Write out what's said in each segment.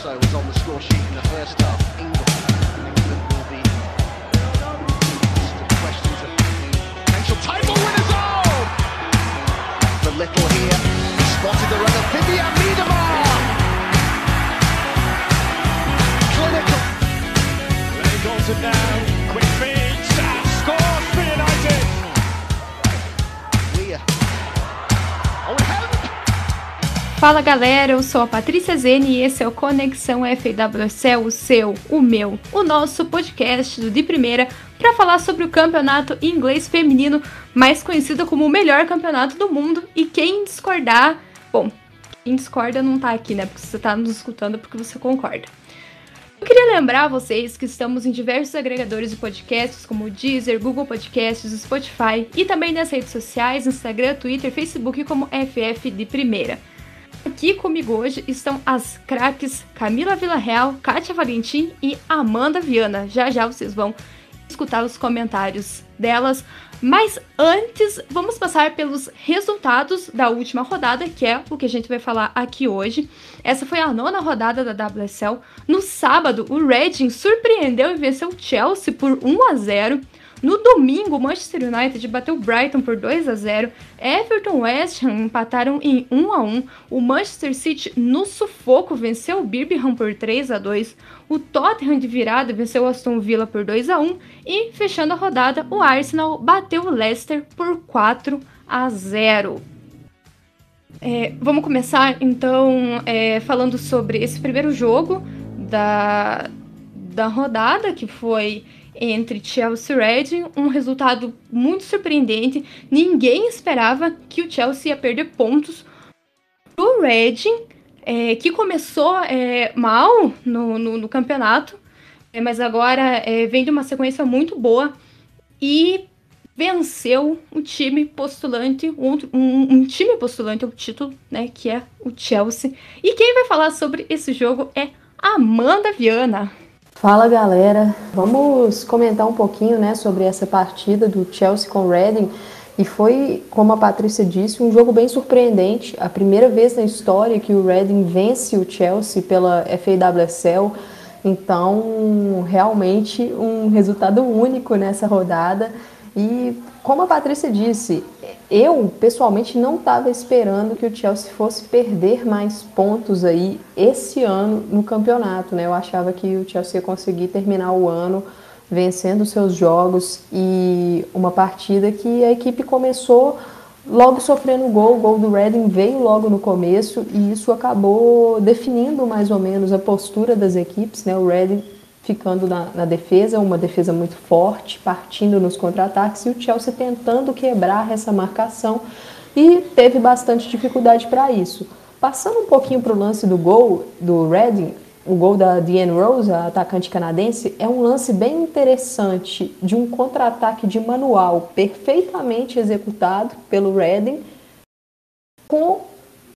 also was on the score sheet in the first half. England, England will be questions of potential title winners. Oh, the little here spotted the run of Vivian Miedemar. Clinical. Ray Goldson now, Fala galera, eu sou a Patrícia Zene e esse é o Conexão FWC, o seu, o meu, o nosso podcast do De Primeira para falar sobre o campeonato inglês feminino, mais conhecido como o melhor campeonato do mundo. E quem discordar, bom, quem discorda não tá aqui, né? Porque você tá nos escutando porque você concorda. Eu queria lembrar a vocês que estamos em diversos agregadores de podcasts, como o Deezer, Google Podcasts, Spotify e também nas redes sociais, Instagram, Twitter, Facebook, como FF de Primeira. Aqui comigo hoje estão as craques Camila Villarreal, Kátia Valentim e Amanda Viana. Já já vocês vão escutar os comentários delas. Mas antes, vamos passar pelos resultados da última rodada, que é o que a gente vai falar aqui hoje. Essa foi a nona rodada da WSL. No sábado, o Reading surpreendeu e venceu o Chelsea por 1 a 0. No domingo, o Manchester United bateu Brighton por 2 a 0. Everton e West Ham empataram em 1 a 1. O Manchester City no sufoco venceu o Birmingham por 3 a 2. O Tottenham de virada venceu o Aston Villa por 2 a 1 e fechando a rodada, o Arsenal bateu o Leicester por 4 a 0. É, vamos começar então é, falando sobre esse primeiro jogo da, da rodada, que foi entre Chelsea e Reading, um resultado muito surpreendente. Ninguém esperava que o Chelsea ia perder pontos pro Reading, é, que começou é, mal no, no, no campeonato, é, mas agora é, vem de uma sequência muito boa e venceu um time postulante, um, um, um time postulante ao título, né, que é o Chelsea. E quem vai falar sobre esse jogo é Amanda Viana. Fala galera, vamos comentar um pouquinho né, sobre essa partida do Chelsea com o Reading. E foi, como a Patrícia disse, um jogo bem surpreendente. A primeira vez na história que o Reading vence o Chelsea pela FAWSL. Então, realmente um resultado único nessa rodada. E como a Patrícia disse, eu pessoalmente não estava esperando que o Chelsea fosse perder mais pontos aí esse ano no campeonato, né? Eu achava que o Chelsea ia conseguir terminar o ano vencendo seus jogos e uma partida que a equipe começou logo sofrendo gol, o gol do Reading veio logo no começo e isso acabou definindo mais ou menos a postura das equipes, né? O Reading ficando na, na, defesa, uma defesa muito forte, partindo nos contra-ataques, e o Chelsea tentando quebrar essa marcação e teve bastante dificuldade para isso. Passando um pouquinho para o lance do gol do Reading, o gol da Diane Rose, a atacante canadense, é um lance bem interessante de um contra-ataque de manual perfeitamente executado pelo Reading com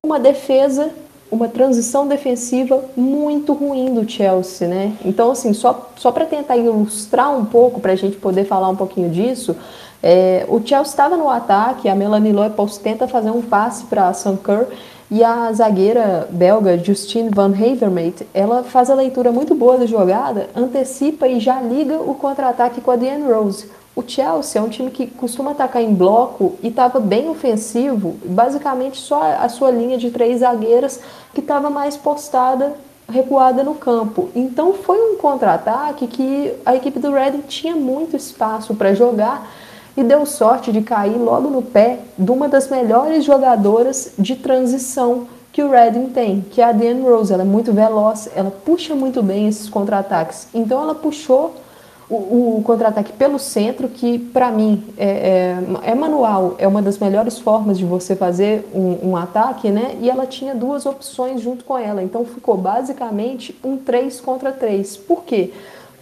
uma defesa uma transição defensiva muito ruim do Chelsea, né? Então, assim, só, só para tentar ilustrar um pouco, para a gente poder falar um pouquinho disso, é, o Chelsea estava no ataque, a Melanie Leupolz tenta fazer um passe para a Sanker e a zagueira belga Justine Van Havermaet, ela faz a leitura muito boa da jogada, antecipa e já liga o contra-ataque com a Diane Rose. O Chelsea é um time que costuma atacar em bloco e estava bem ofensivo, basicamente só a sua linha de três zagueiras que estava mais postada, recuada no campo. Então foi um contra-ataque que a equipe do Reading tinha muito espaço para jogar e deu sorte de cair logo no pé de uma das melhores jogadoras de transição que o Reading tem, que é a Diane Rose. Ela é muito veloz, ela puxa muito bem esses contra-ataques. Então ela puxou o, o contra-ataque pelo centro, que para mim é, é, é, manual, é uma das melhores formas de você fazer um, um, ataque, né? E ela tinha duas opções junto com ela, então ficou basicamente um 3 contra 3. Por quê?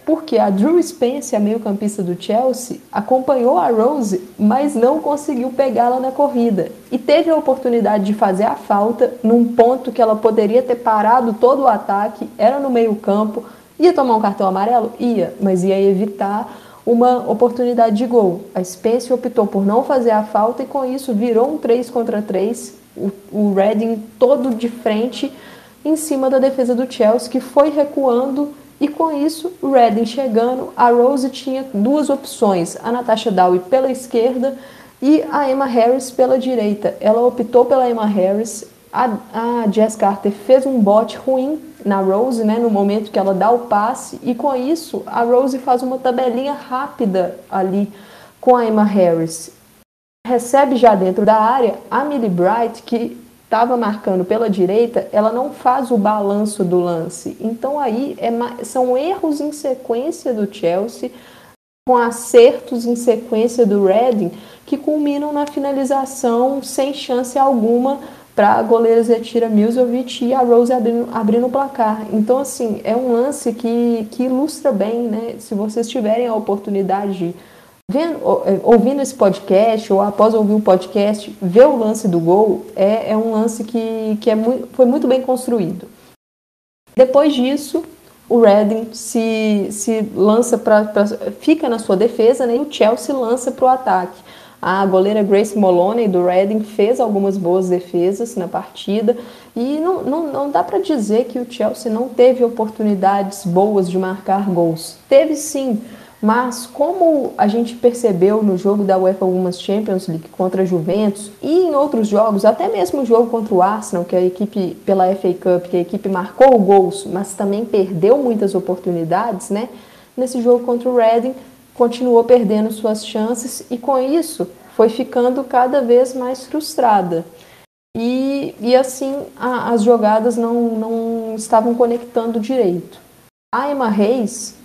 Porque a Drew Spence, a meio-campista do Chelsea, acompanhou a Rose, mas não conseguiu pegá-la na corrida. E teve a oportunidade de fazer a falta num ponto que ela poderia ter parado todo o ataque, era no meio-campo Ia tomar um cartão amarelo? Ia, mas ia evitar uma oportunidade de gol. A Spence optou por não fazer a falta e com isso virou um 3 contra 3. O, o Reading todo de frente em cima da defesa do Chelsea, que foi recuando e com isso, o Redding chegando, a Rose tinha duas opções, a Natasha Dowie pela esquerda e a Emma Harris pela direita. Ela optou pela Emma Harris, a, a Jess Carter fez um bote ruim na Rose, né, no momento que ela dá o passe, e com isso a Rose faz uma tabelinha rápida ali com a Emma Harris. Recebe já dentro da área a Millie Bright, que estava marcando pela direita, ela não faz o balanço do lance. Então aí é, são erros em sequência do Chelsea, com acertos em sequência do Reading, que culminam na finalização sem chance alguma para a goleira Zetira Milzovic e a Rose abrindo, abrindo o placar. Então, assim, é um lance que, que ilustra bem, né? Se vocês tiverem a oportunidade de Vendo, é, ouvindo esse podcast ou após ouvir o podcast, ver o lance do gol é, é um lance que, que é muito, foi muito bem construído. Depois disso, o Reading se, se lança para. fica na sua defesa né, e o Chelsea lança para o ataque. A goleira Grace Moloney do Reading fez algumas boas defesas na partida e não, não, não dá para dizer que o Chelsea não teve oportunidades boas de marcar gols. Teve sim mas como a gente percebeu no jogo da UEFA Women's Champions League contra a Juventus e em outros jogos, até mesmo o jogo contra o Arsenal, que a equipe pela FA Cup, que a equipe marcou gols, mas também perdeu muitas oportunidades, né? Nesse jogo contra o Reading, continuou perdendo suas chances e com isso foi ficando cada vez mais frustrada. E, e assim a, as jogadas não, não estavam conectando direito. A Emma Reis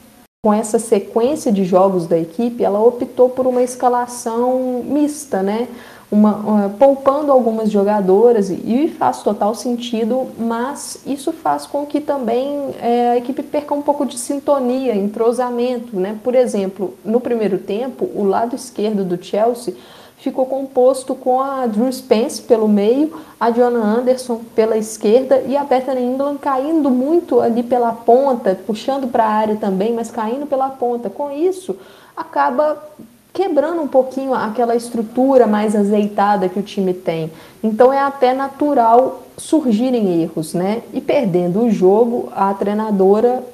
com essa sequência de jogos da equipe, ela optou por uma escalação mista, né? Uma, poupando algumas jogadoras e faz total sentido, mas isso faz com que também é, a equipe perca um pouco de sintonia, entrosamento, né? Por exemplo, no primeiro tempo, o lado esquerdo do Chelsea ficou composto com a Drew Spence pelo meio, a Joanna Anderson pela esquerda e a Bethany England caindo muito ali pela ponta, puxando para a área também, mas caindo pela ponta. Com isso, acaba quebrando um pouquinho aquela estrutura mais azeitada que o time tem. Então é até natural surgirem erros, né? E perdendo o jogo, a treinadora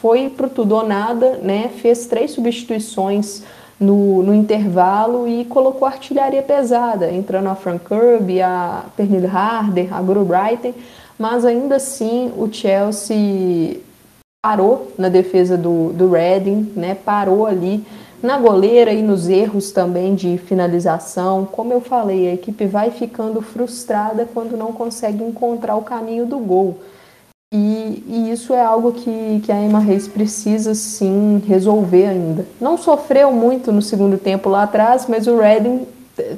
foi pro tudo ou nada, né? Fez três substituições no, no intervalo e colocou artilharia pesada, entrando a Frank Kirby, a Pernille Harder, a Guru Brighton, mas ainda assim o Chelsea parou na defesa do, do Reading, né? parou ali na goleira e nos erros também de finalização. Como eu falei, a equipe vai ficando frustrada quando não consegue encontrar o caminho do gol. E, e, isso é algo que, que a Emma Reis precisa sim resolver ainda. Não sofreu muito no segundo tempo lá atrás, mas o Reading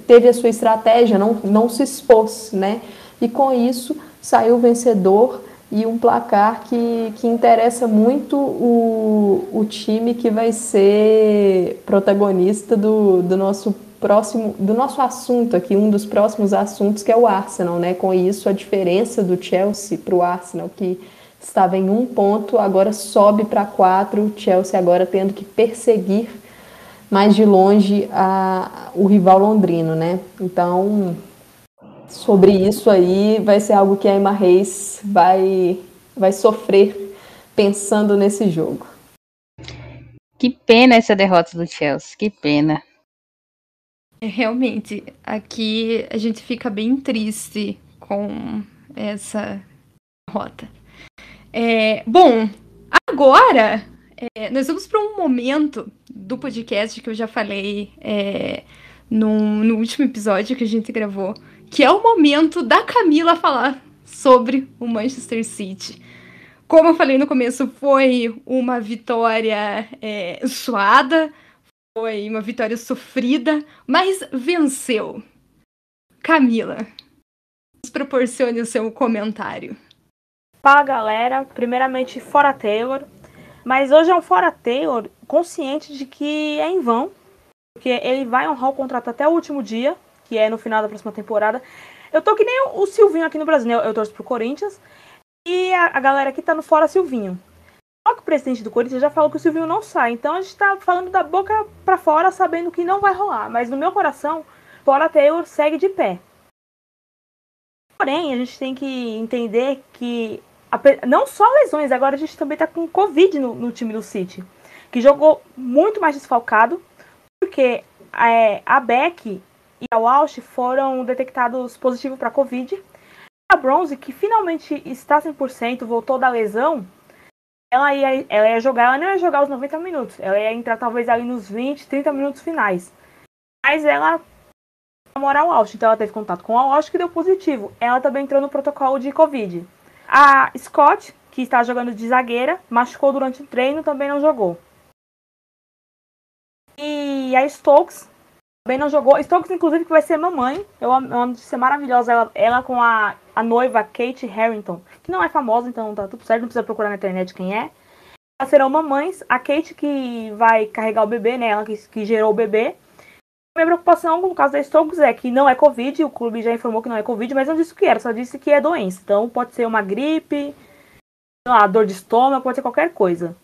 teve a sua estratégia, não, não se expôs, né? E com isso saiu vencedor e um placar que, que interessa muito o, o time que vai ser protagonista do, do nosso próximo do nosso assunto aqui, um dos próximos assuntos que é o Arsenal, né? Com isso a diferença do Chelsea para o Arsenal que estava em um ponto, agora sobe para quatro. O Chelsea agora tendo que perseguir mais de longe a, o rival londrino, né? Então sobre isso aí vai ser algo que a Emma Reis vai vai sofrer pensando nesse jogo. Que pena essa derrota do Chelsea, que pena. É, realmente, aqui a gente fica bem triste com essa derrota. É, bom, agora é, nós vamos para um momento do podcast que eu já falei é, no, no último episódio que a gente gravou, que é o momento da Camila falar sobre o Manchester City. Como eu falei no começo, foi uma vitória é, suada, foi uma vitória sofrida, mas venceu. Camila, nos proporcione o seu comentário. Fala galera, primeiramente fora Taylor, mas hoje é um fora Taylor consciente de que é em vão, porque ele vai honrar o contrato até o último dia, que é no final da próxima temporada. Eu tô que nem o Silvinho aqui no Brasil, né? eu torço pro Corinthians, e a, a galera aqui tá no fora Silvinho. Só que o presidente do Corinthians já falou que o Silvinho não sai. Então a gente tá falando da boca para fora, sabendo que não vai rolar. Mas no meu coração, Paula Taylor segue de pé. Porém, a gente tem que entender que não só lesões, agora a gente também tá com Covid no, no time do City. Que jogou muito mais desfalcado, porque é, a Beck e a Walsh foram detectados positivos para Covid. A Bronze, que finalmente está 100%, voltou da lesão, ela ia, ela ia jogar, ela não ia jogar os 90 minutos, ela ia entrar talvez ali nos 20, 30 minutos finais. Mas ela moral Walsh, então ela teve contato com a Walsh que deu positivo. Ela também entrou no protocolo de Covid. A Scott, que está jogando de zagueira, machucou durante o treino, também não jogou. E a Stokes também não jogou. Stokes, inclusive, que vai ser mamãe. Eu amo, de ser maravilhosa. Ela, ela com a, a noiva Kate Harrington, que não é famosa, então tá tudo certo, não precisa procurar na internet quem é. Elas serão mamães. A Kate que vai carregar o bebê, né? Ela que, que gerou o bebê. Minha preocupação no caso da Stokes é que não é Covid, o clube já informou que não é Covid, mas não disse o que era, só disse que é doença. Então pode ser uma gripe, lá, dor de estômago, pode ser qualquer coisa.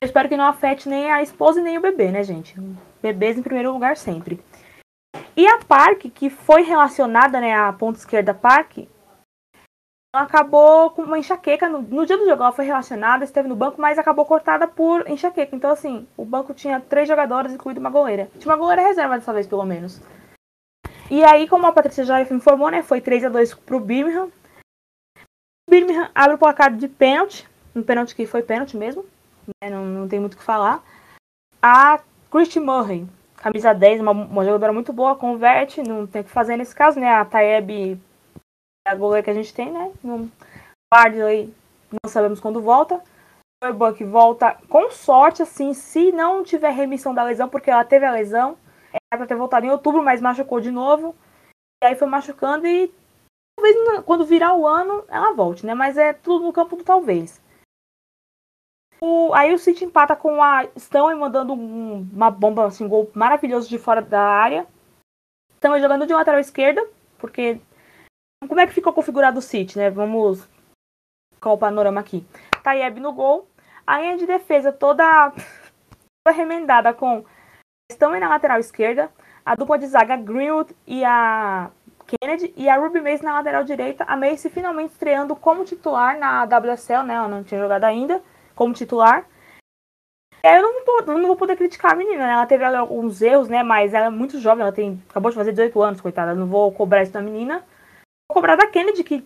Eu espero que não afete nem a esposa e nem o bebê, né, gente? Bebês em primeiro lugar sempre. E a Park, que foi relacionada, né, à ponta esquerda Park, acabou com uma enxaqueca. No, no, dia do jogo ela foi relacionada, esteve no banco, mas acabou cortada por enxaqueca. Então, assim, o banco tinha três jogadores, incluindo uma goleira. Tinha uma goleira reserva dessa vez, pelo menos. E aí, como a Patrícia já informou, né, foi 3 a 2 pro Birmingham. O Birmingham abre o placar de pênalti. Um pênalti que foi pênalti mesmo. Né, não, não tem muito o que falar. A Christy Murray, camisa 10, uma, uma jogadora muito boa, converte. Não tem o que fazer nesse caso, né? A Taeb a goleira que a gente tem, né? No Bardley, não sabemos quando volta. O Buck volta com sorte, assim, se não tiver remissão da lesão, porque ela teve a lesão. Era pra ter voltado em outubro, mas machucou de novo. E aí foi machucando e talvez quando virar o ano ela volte, né? Mas é tudo no campo do talvez. O, aí o City empata com a Estão mandando um, uma bomba, assim, um gol maravilhoso de fora da área. Estão jogando de lateral esquerda, porque como é que ficou configurado o City, né? Vamos com o panorama aqui. Tayeb no gol. A linha de defesa toda, toda remendada com estão na lateral esquerda, a dupla de zaga Greenwood e a Kennedy e a Ruby Mace na lateral direita. A Mace finalmente estreando como titular na WSL, né? Ela não tinha jogado ainda como titular. Eu não vou, não vou poder criticar a menina, né? Ela teve alguns erros, né? Mas ela é muito jovem, ela tem acabou de fazer 18 anos, coitada. Eu não vou cobrar isso da menina. Vou cobrar da Kennedy, que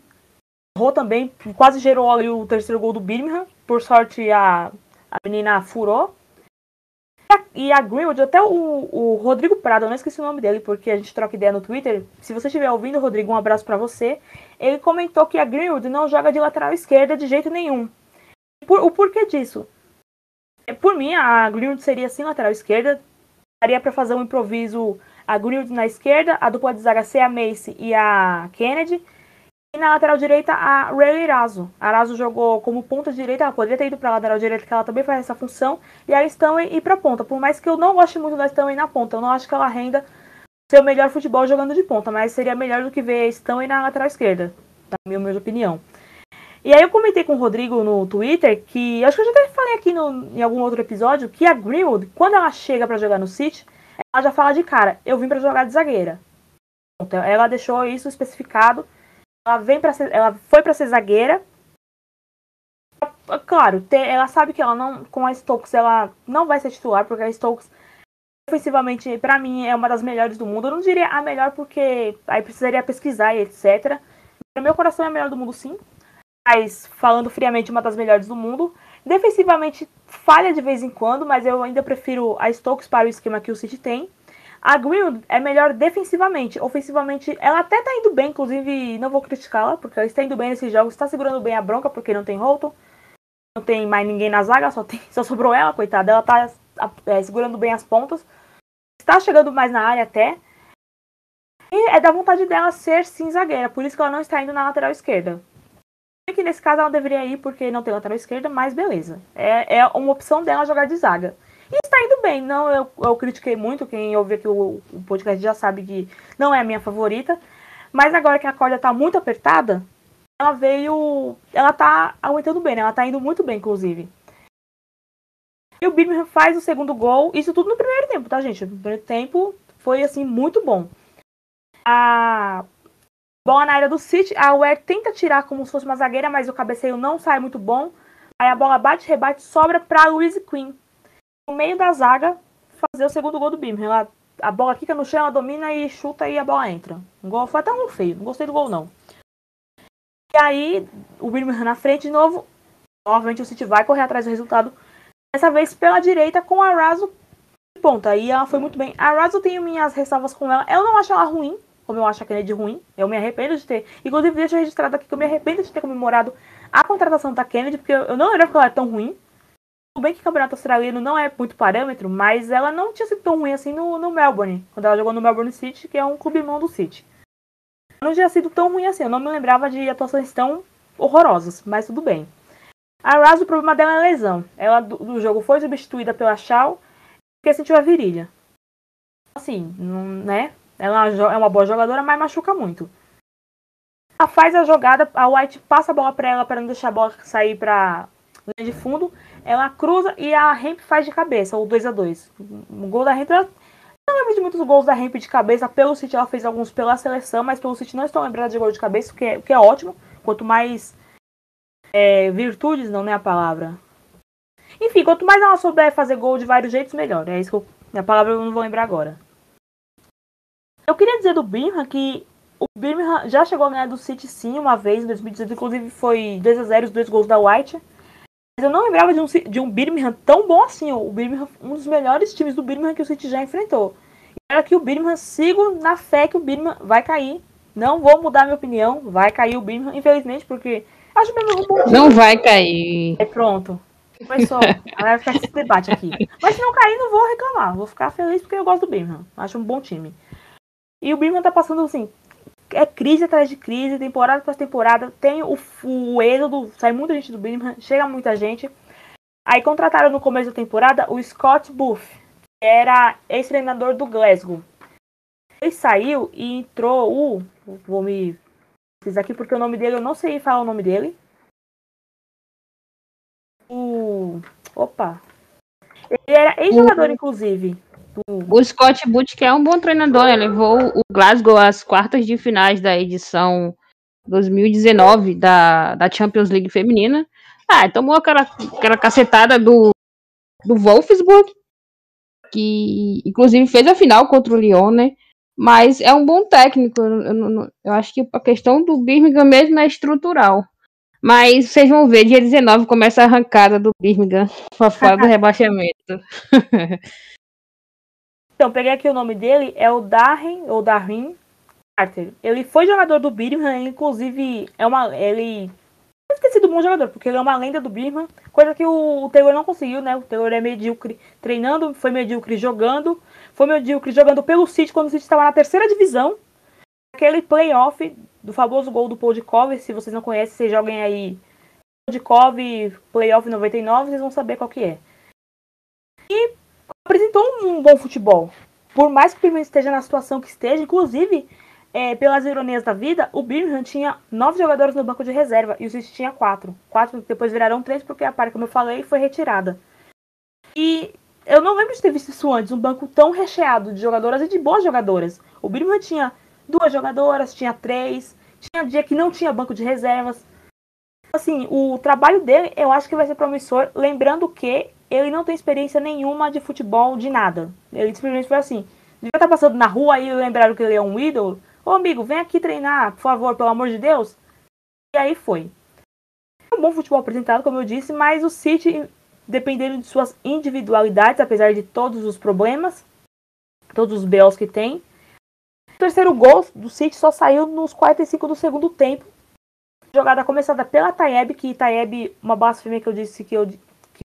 errou também, quase gerou ali o terceiro gol do Birmingham. Por sorte, a, a menina furou. E a Greenwood, até o, o Rodrigo Prado, eu não esqueci o nome dele, porque a gente troca ideia no Twitter. Se você estiver ouvindo, Rodrigo, um abraço para você. Ele comentou que a Greenwood não joga de lateral esquerda de jeito nenhum. Por, o porquê disso? É, por mim, a Greenwood seria sim lateral esquerda. Daria para fazer um improviso a Greenwood na esquerda, a dupla de zaga ser a Mace e a Kennedy. E na lateral direita, a Ray Arazo. Arazo jogou como ponta direita, ela poderia ter ido para a lateral direita, que ela também faz essa função. E a Stanley ir para ponta. Por mais que eu não goste muito da Stanley na ponta, eu não acho que ela renda seu melhor futebol jogando de ponta, mas seria melhor do que ver a Stanley na lateral esquerda, na minha, minha opinião. E aí eu comentei com o Rodrigo no Twitter que, acho que eu já até falei aqui no, em algum outro episódio, que a Greenwood, quando ela chega para jogar no City, ela já fala de cara, eu vim para jogar de zagueira. Então, ela deixou isso especificado. Ela vem para ela foi para ser zagueira. Claro, ela sabe que ela não com a Stokes ela não vai ser titular porque a Stokes ofensivamente para mim é uma das melhores do mundo. Eu não diria a melhor porque aí precisaria pesquisar e etc. No meu coração é a melhor do mundo sim. Mas falando friamente uma das melhores do mundo. Defensivamente falha de vez em quando, mas eu ainda prefiro a Stokes para o esquema que o City tem. A Greenwood é melhor defensivamente. Ofensivamente, ela até tá indo bem, inclusive não vou criticá-la, porque ela está indo bem nesses jogos, está segurando bem a bronca, porque não tem Holton, não tem mais ninguém na zaga, só, tem, só sobrou ela, coitada. Ela tá é, segurando bem as pontas, está chegando mais na área até. E é da vontade dela ser sim zagueira, por isso que ela não está indo na lateral esquerda que nesse caso ela deveria ir porque não tem lateral esquerda, mas beleza. É, é uma opção dela jogar de zaga. E está indo bem. Não, eu, eu critiquei muito. Quem ouve aqui o, o podcast já sabe que não é a minha favorita. Mas agora que a corda está muito apertada, ela veio. Ela tá aguentando bem, né? Ela tá indo muito bem, inclusive. E o Birmingham faz o segundo gol. Isso tudo no primeiro tempo, tá, gente? No primeiro tempo foi assim muito bom. A Bola na área do City, a Ware tenta tirar como se fosse uma zagueira, mas o cabeceio não sai muito bom. Aí a bola bate, rebate, sobra para Louise Queen. No meio da zaga, fazer o segundo gol do Birmingham. Ela, a bola fica no chão, ela domina e chuta e a bola entra. Um gol, foi até um feio, não gostei do gol não. E aí, o Birmingham na frente de novo. Novamente o City vai correr atrás do resultado. Dessa vez pela direita com a Raso de ponta. E ela foi muito bem. A Raso tem minhas ressalvas com ela. Eu não acho ela ruim, como eu acho a Kennedy ruim. Eu me arrependo de ter. Inclusive, deixa registrado aqui que eu me arrependo de ter comemorado a contratação da Kennedy, porque eu não lembrava que ela era tão ruim. Tudo bem que o campeonato australiano não é muito parâmetro, mas ela não tinha sido tão ruim assim no, no Melbourne, quando ela jogou no Melbourne City, que é um clube irmão do City. Não tinha sido tão ruim assim, eu não me lembrava de atuações tão horrorosas, mas tudo bem. A Raz, o problema dela é a lesão. Ela do, do jogo foi substituída pela Shaw, porque sentiu a virilha. Assim, não, né? Ela é uma boa jogadora, mas machuca muito. Ela faz a jogada, a White passa a bola para ela para não deixar a bola sair para linha de fundo. Ela cruza e a Hemp faz de cabeça, o 2 a 2 O gol da Hemp, eu não lembro de muitos gols da Hemp de cabeça. Pelo City ela fez alguns pela seleção, mas pelo City não estou lembrando de gol de cabeça, o que é, o que é ótimo. Quanto mais é, virtudes, não é a palavra. Enfim, quanto mais ela souber fazer gol de vários jeitos, melhor. É isso que eu, a palavra eu não vou lembrar agora. Eu queria dizer do Birmingham que o Birmingham já chegou a ganhar do City sim uma vez em 2018, inclusive foi 2 a 0 os dois gols da White. Mas eu não lembrava de um, de um Birmingham tão bom assim. O Birmingham, um dos melhores times do Birmingham que o City já enfrentou. E era que o Birmingham, sigo na fé que o Birmingham vai cair. Não vou mudar minha opinião, vai cair o Birmingham, infelizmente, porque acho o Birmingham um bom time. Não vai cair. É pronto. Começou. Vai ficar esse debate aqui. Mas se não cair, não vou reclamar. Vou ficar feliz porque eu gosto do Birmingham. Acho um bom time. E o Birmingham tá passando assim, é crise atrás de crise, temporada após temporada. Tem o, o êxodo, sai muita gente do Birmingham, chega muita gente. Aí contrataram no começo da temporada o Scott Booth, que era ex-treinador do Glasgow. Ele saiu e entrou o. Vou me fiz aqui porque o nome dele eu não sei falar o nome dele. O. Opa! Ele era ex-jogador, inclusive. O Scott que é um bom treinador, né? levou o Glasgow às quartas de finais da edição 2019 da, da Champions League feminina. Ah, tomou aquela, aquela cacetada do, do Wolfsburg, que inclusive fez a final contra o Lyon, né? Mas é um bom técnico. Eu, eu, eu acho que a questão do Birmingham mesmo é estrutural. Mas vocês vão ver, dia 19 começa a arrancada do Birmingham para fora do rebaixamento. Então, peguei aqui o nome dele, é o Darren, ou Darwin Carter. Ele foi jogador do Birmingham, inclusive é uma. Ele. Eu esqueci do bom jogador, porque ele é uma lenda do Birmingham, coisa que o, o Taylor não conseguiu, né? O Taylor é medíocre treinando, foi medíocre jogando, foi medíocre jogando pelo City quando o City estava na terceira divisão. Aquele playoff do famoso gol do Podkov, se vocês não conhecem, vocês joguem aí Podkov Playoff 99, vocês vão saber qual que é. E apresentou um bom futebol. Por mais que o Birmingham esteja na situação que esteja, inclusive, é, pelas ironias da vida, o Birmingham tinha nove jogadores no banco de reserva e o City tinha quatro. Quatro depois viraram três porque a par, como eu falei, foi retirada. E eu não lembro de ter visto isso antes, um banco tão recheado de jogadoras e de boas jogadoras. O Birmingham tinha duas jogadoras, tinha três, tinha dia que não tinha banco de reservas. Assim, o trabalho dele eu acho que vai ser promissor, lembrando que ele não tem experiência nenhuma de futebol, de nada. Ele simplesmente foi assim. Devia estar passando na rua e lembraram que ele é um ídolo. Ô amigo, vem aqui treinar, por favor, pelo amor de Deus. E aí foi. Um bom futebol apresentado, como eu disse, mas o City, dependendo de suas individualidades, apesar de todos os problemas, todos os BOs que tem. O terceiro gol do City só saiu nos 45 do segundo tempo. Jogada começada pela Taeb, que Taeb, uma blasfêmia que eu disse que eu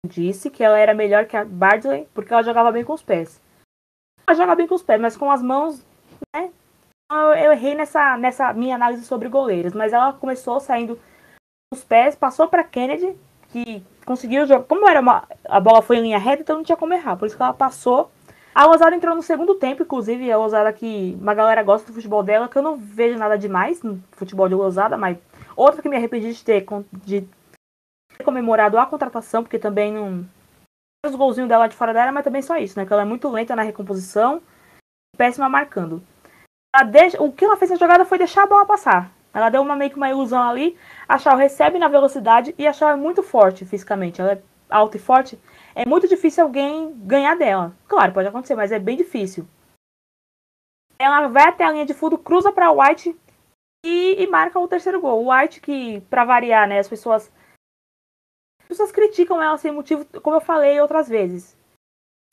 disse que ela era melhor que a Bardley porque ela jogava bem com os pés. Ela joga bem com os pés, mas com as mãos, né? Eu, eu errei nessa, nessa minha análise sobre goleiros, mas ela começou saindo com os pés, passou para Kennedy, que conseguiu jogar. Como era uma, a bola foi em linha reta, então não tinha como errar, por isso que ela passou. A Osada entrou no segundo tempo, inclusive, a Osada que uma galera gosta do futebol dela, que eu não vejo nada demais no futebol de Osada, mas outra que me arrependi de ter, de comemorado a contratação, porque também não. Os golzinhos dela de fora dela, mas também só isso, né? Que ela é muito lenta na recomposição, péssima marcando. deixa, o que ela fez na jogada foi deixar a bola passar. Ela deu uma meio que uma ilusão ali. A Shaw recebe na velocidade e a Shaw é muito forte fisicamente. Ela é alta e forte. É muito difícil alguém ganhar dela. Claro, pode acontecer, mas é bem difícil. Ela vai até a linha de fundo, cruza para White e, e, marca o terceiro gol. O White, que, para variar, né, as pessoas. As pessoas criticam ela sem motivo, como eu falei outras vezes.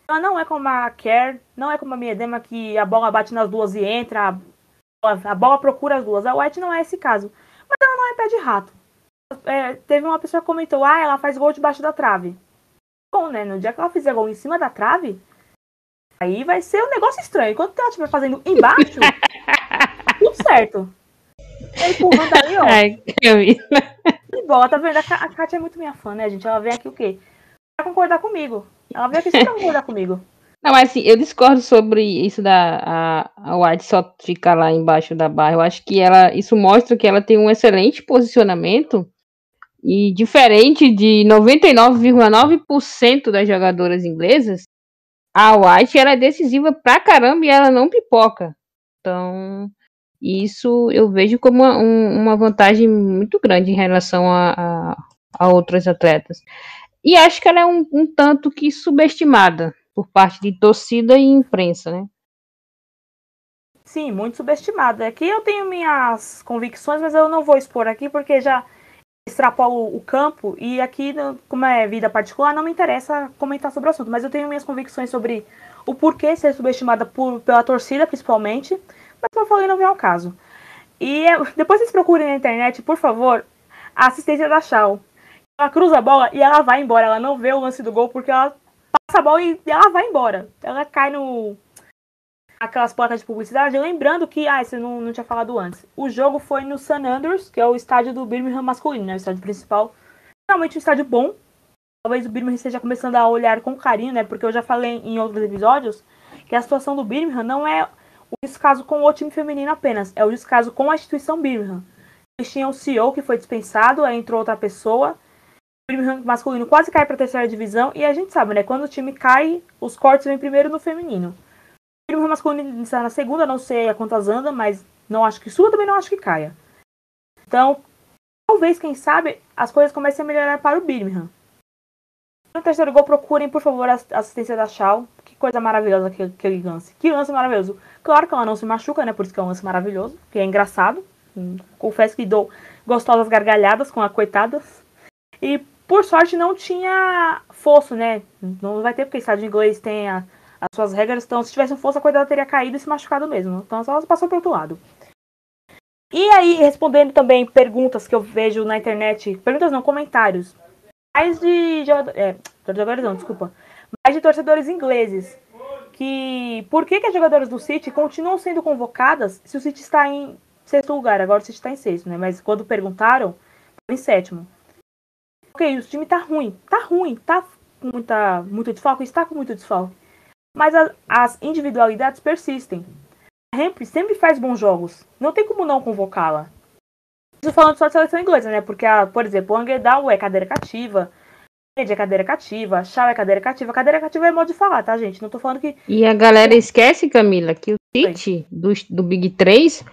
Ela não é como a Kerr, não é como a Miedema que a bola bate nas duas e entra, a, a bola procura as duas. A White não é esse caso. Mas ela não é pé de rato. É, teve uma pessoa que comentou, ah, ela faz gol debaixo da trave. Bom, né? No dia que ela fizer gol em cima da trave, aí vai ser um negócio estranho. Enquanto ela estiver fazendo embaixo, tudo certo. Tá empurrando ali, ó. Ai, eu bola, tá vendo? A Kátia é muito minha fã, né, gente? Ela vem aqui o quê? Pra concordar comigo. Ela veio aqui só pra concordar comigo. Não, mas assim, eu discordo sobre isso da a, a White só ficar lá embaixo da barra. Eu acho que ela isso mostra que ela tem um excelente posicionamento e diferente de 99,9% das jogadoras inglesas, a White ela é decisiva pra caramba e ela não pipoca. Então, isso eu vejo como uma, um, uma vantagem muito grande em relação a, a, a atletas. E acho que ela é um, um tanto que subestimada por parte de torcida e imprensa, né? Sim, muito subestimada. Aqui eu tenho minhas convicções, mas eu não vou expor aqui porque já extrapolo o campo e aqui, como é vida particular, não me interessa comentar sobre o assunto, mas eu tenho minhas convicções sobre o porquê ser subestimada por, pela torcida, principalmente, mas como eu falei, não vem ao caso. E depois vocês procurem na internet, por favor, a assistência da Shaw. Ela cruza a bola e ela vai embora, ela não vê o lance do gol porque ela passa a bola e ela vai embora. Ela cai no aquelas placas de publicidade, lembrando que, ah, você não, não tinha falado antes. O jogo foi no St. Andrews, que é o estádio do Birmingham masculino, né? O estádio principal. Realmente um estádio bom. Talvez o Birmingham esteja começando a olhar com carinho, né? Porque eu já falei em outros episódios que a situação do Birmingham não é o descaso com o time feminino apenas, é o descaso com a instituição Birmingham. Eles tinham o CEO que foi dispensado, aí entrou outra pessoa. O Birmingham masculino quase cai para a terceira divisão e a gente sabe, né? Quando o time cai, os cortes vêm primeiro no feminino. O Birmingham masculino está na segunda, não sei a quantas anda, mas não acho que suba, também não acho que caia. Então, talvez, quem sabe, as coisas comecem a melhorar para o Birmingham. No terceiro gol, procurem, por favor, a assistência da Shaw. Que coisa maravilhosa aquele, aquele lance. Que lance maravilhoso. Claro que ela não se machuca, né? Por isso que é um lance maravilhoso. Que é engraçado. Hum, confesso que dou gostosas gargalhadas com a coitada. E, por sorte, não tinha fosso, né? Não vai ter, porque estádio inglês tem a, as suas regras. Então, se tivesse um fosso, a coitada teria caído e se machucado mesmo. Então, ela passou para outro lado. E aí, respondendo também perguntas que eu vejo na internet. Perguntas não, comentários mais de jogadores. É, jogadores não, desculpa. Mais de torcedores ingleses. Que. Por que, que as jogadoras do City continuam sendo convocadas se o City está em sexto lugar? Agora o City está em sexto, né? Mas quando perguntaram, em sétimo. Ok, o time tá ruim. Tá ruim, tá com muita, muito desfalque, está com muito desfalque. Mas a, as individualidades persistem. A Hemp sempre faz bons jogos. Não tem como não convocá-la. Isso falando só de seleção inglesa, né? Porque, a, por exemplo, o é cadeira cativa, Ed é cadeira cativa, Shaw é cadeira cativa. Cadeira cativa é modo de falar, tá, gente? Não tô falando que. E a galera esquece, Camila, que o City do, do Big 3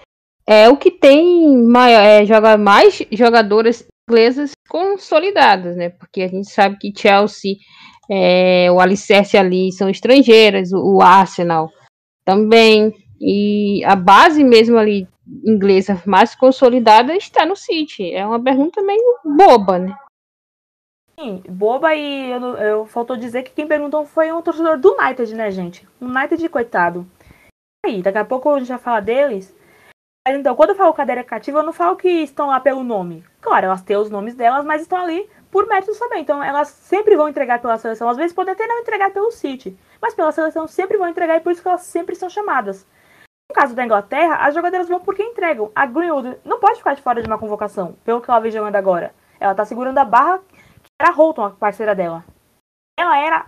é o que tem maior, é, joga mais jogadoras inglesas consolidadas, né? Porque a gente sabe que Chelsea, é, o alicerce ali são estrangeiras, o, o Arsenal também. E a base mesmo ali inglesa mais consolidada está no City. É uma pergunta meio boba, né? Sim, boba e eu, eu faltou dizer que quem perguntou foi um torcedor do United, né, gente? Um United, coitado. Aí, daqui a pouco a gente vai falar deles. Mas então, quando eu falo cadeira cativa, eu não falo que estão lá pelo nome. Claro, elas têm os nomes delas, mas estão ali por méritos também. Então, elas sempre vão entregar pela seleção. Às vezes podem até não entregar pelo City, mas pela seleção sempre vão entregar e por isso que elas sempre são chamadas. No caso da Inglaterra, as jogadoras vão porque entregam. A Greenwood não pode ficar de fora de uma convocação, pelo que ela vem jogando agora. Ela tá segurando a barra era a Holton, a parceira dela. Ela era,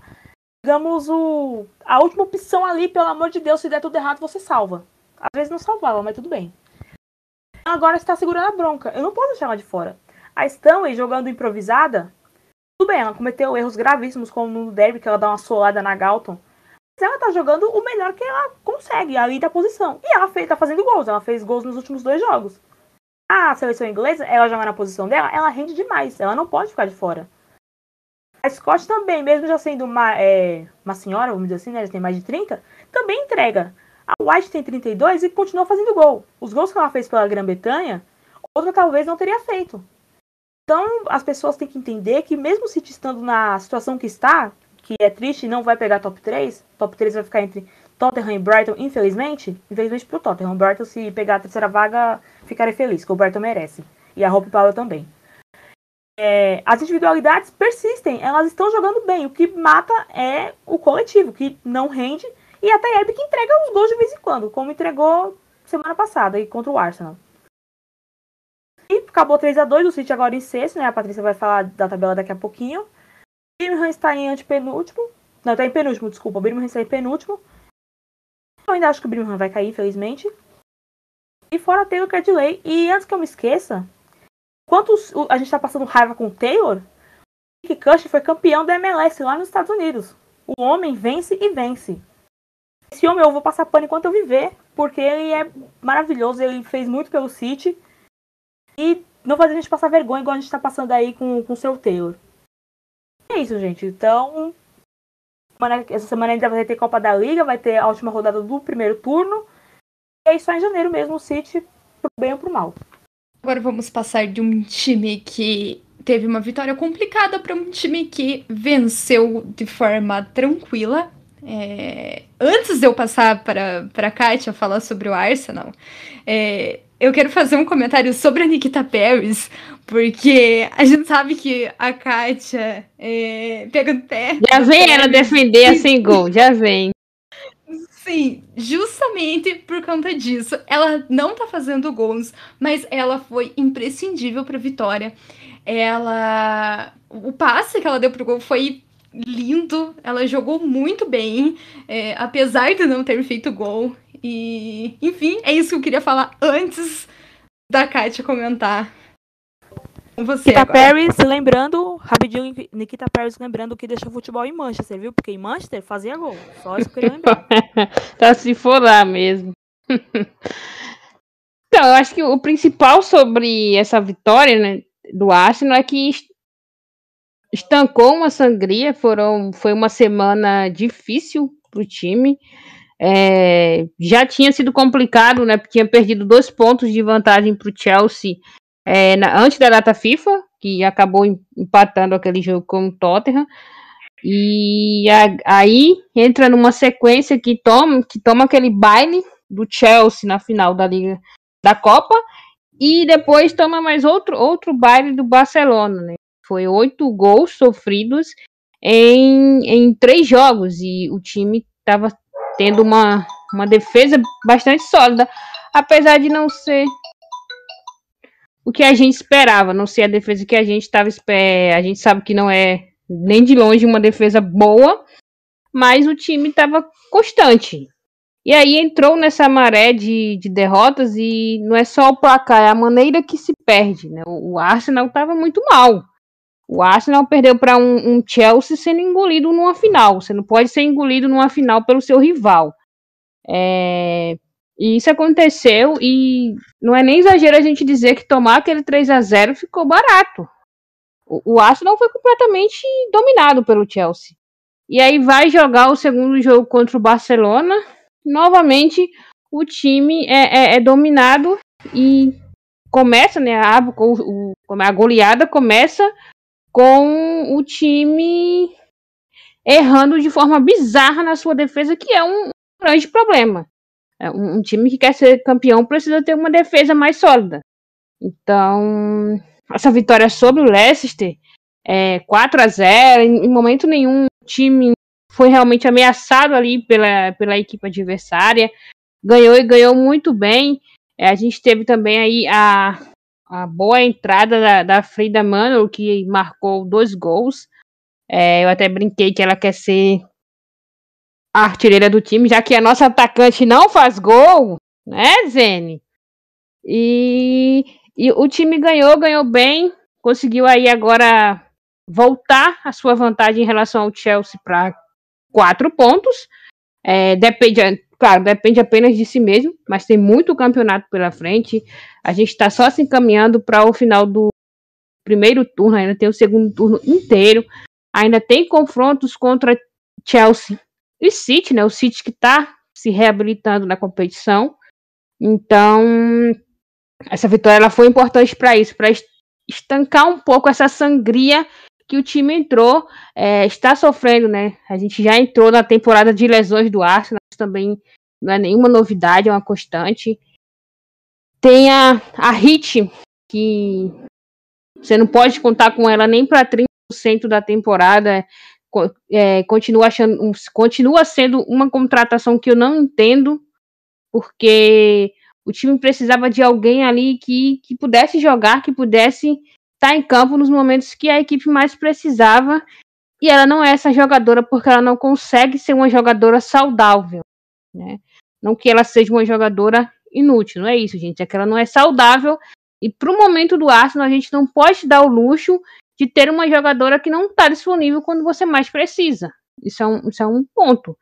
digamos, o, a última opção ali, pelo amor de Deus, se der tudo errado, você salva. Às vezes não salvava, mas tudo bem. Agora está segurando a bronca. Eu não posso deixar ela de fora. A Stanley jogando improvisada, tudo bem, ela cometeu erros gravíssimos, como no derby, que ela dá uma solada na Galton. ela tá jogando o melhor que ela consegue, ali da posição. E ela fez, tá fazendo gols, ela fez gols nos últimos dois jogos. A seleção inglesa, ela joga na posição dela, ela rende demais, ela não pode ficar de fora. A Scott também, mesmo já sendo uma, é, uma senhora, vamos dizer assim, né, já tem mais de 30, também entrega. A White tem 32 e continua fazendo gol. Os gols que ela fez pela Grã-Bretanha, outra talvez não teria feito. Então, as pessoas têm que entender que mesmo se estando na situação que está, que é triste e não vai pegar top 3, top 3 vai ficar entre Tottenham e Brighton, infelizmente. Infelizmente pro Tottenham. O Brighton, se pegar a terceira vaga, ficarei feliz, que o Brighton merece. E a Hope Power também. É, as individualidades persistem, elas estão jogando bem. O que mata é o coletivo, que não rende. E até a que entrega os gols de vez em quando, como entregou semana passada e contra o Arsenal. E acabou 3 a 2 o City agora em sexto, né? A Patrícia vai falar da tabela daqui a pouquinho. Birmingham está em antepenúltimo. Não, está em penúltimo, desculpa. O Birmingham está em penúltimo. Eu ainda acho que o Birmingham vai cair, infelizmente. E fora Taylor Cadley. E antes que eu me esqueça, enquanto a gente está passando raiva com o Taylor, o Nick Cush foi campeão da MLS lá nos Estados Unidos. O homem vence e vence. Esse homem eu vou passar pano enquanto eu viver, porque ele é maravilhoso, ele fez muito pelo City. E não fazer a gente passar vergonha igual a gente está passando aí com o seu Taylor. É isso, gente. Então, essa semana ainda vai ter Copa da Liga, vai ter a última rodada do primeiro turno. E aí só em janeiro mesmo o City, pro bem ou pro mal. Agora vamos passar de um time que teve uma vitória complicada para um time que venceu de forma tranquila. É... Antes de eu passar para a Kátia falar sobre o Arsenal, é... eu quero fazer um comentário sobre a Nikita Paris, porque a gente sabe que a Kátia é, pega no pé. Já vem ela defender a sem gol, já vem. Sim, justamente por conta disso. Ela não tá fazendo gols, mas ela foi imprescindível pra vitória. Ela. O passe que ela deu pro gol foi lindo. Ela jogou muito bem, é, apesar de não ter feito gol. E, enfim, é isso que eu queria falar antes da Kátia comentar. Você Nikita agora. Paris, lembrando, rapidinho, Nikita Paris lembrando que deixou futebol em Manchester, viu? Porque em Manchester fazia gol. Só isso que eu lembrar. tá se for lá mesmo. então, eu acho que o principal sobre essa vitória né, do Arsenal é que estancou uma sangria. Foram, foi uma semana difícil pro time. É, já tinha sido complicado, né? Porque tinha perdido dois pontos de vantagem para o Chelsea é, na, antes da data FIFA, que acabou empatando aquele jogo com o Tottenham. E a, aí entra numa sequência que toma, que toma aquele baile do Chelsea na final da Liga da Copa e depois toma mais outro, outro baile do Barcelona, né? Foi oito gols sofridos em, em três jogos e o time estava tendo uma, uma defesa bastante sólida, apesar de não ser o que a gente esperava, não sei a defesa que a gente estava a gente sabe que não é nem de longe uma defesa boa, mas o time estava constante. E aí entrou nessa maré de, de derrotas e não é só o placar, é a maneira que se perde. Né? O, Arsenal estava muito mal. O Arsenal perdeu para um, um, Chelsea sendo engolido numa final. Você não pode ser engolido numa final pelo seu rival. É, e isso aconteceu e não é nem exagero a gente dizer que tomar aquele 3 a 0 ficou barato. O, o Arsenal foi completamente dominado pelo Chelsea. E aí vai jogar o segundo jogo contra o Barcelona. Novamente o time é, é, é dominado e começa, né? A, o, a goleada começa com o time errando de forma bizarra na sua defesa, que é um grande problema. É, um, time que quer ser campeão precisa ter uma defesa mais sólida. Então, essa vitória sobre o Leicester, é, 4 a 0 em, em momento nenhum o time foi realmente ameaçado ali pela, pela equipe adversária. Ganhou e ganhou muito bem. É, a gente teve também aí a, a boa entrada da, da Frida Mano, que marcou dois gols. É, eu até brinquei que ela quer ser a artilheira do time, já que a nossa atacante não faz gol, né, Zene? E, e o time ganhou, ganhou bem, conseguiu aí agora voltar a sua vantagem em relação ao Chelsea para quatro pontos. É, depende, claro, depende apenas de si mesmo, mas tem muito campeonato pela frente. A gente está só se encaminhando para o final do primeiro turno, ainda tem o segundo turno inteiro. Ainda tem confrontos contra Chelsea e City, né? O City que está se reabilitando na competição. Então, essa vitória ela foi importante para isso, para estancar um pouco essa sangria que o time entrou, é, está sofrendo, né? A gente já entrou na temporada de lesões do Arsenal, também não é nenhuma novidade, é uma constante. Tem a, a Hit, que você não pode contar com ela nem para 30% da temporada. É, continua, achando, continua sendo uma contratação que eu não entendo, porque o time precisava de alguém ali que, que pudesse jogar, que pudesse estar em campo nos momentos que a equipe mais precisava. E ela não é essa jogadora porque ela não consegue ser uma jogadora saudável. Né? Não que ela seja uma jogadora inútil, não é isso, gente. É que ela não é saudável. E para o momento do Arsenal, a gente não pode dar o luxo de ter uma jogadora que não está disponível quando você mais precisa. Isso é, um, isso é um ponto.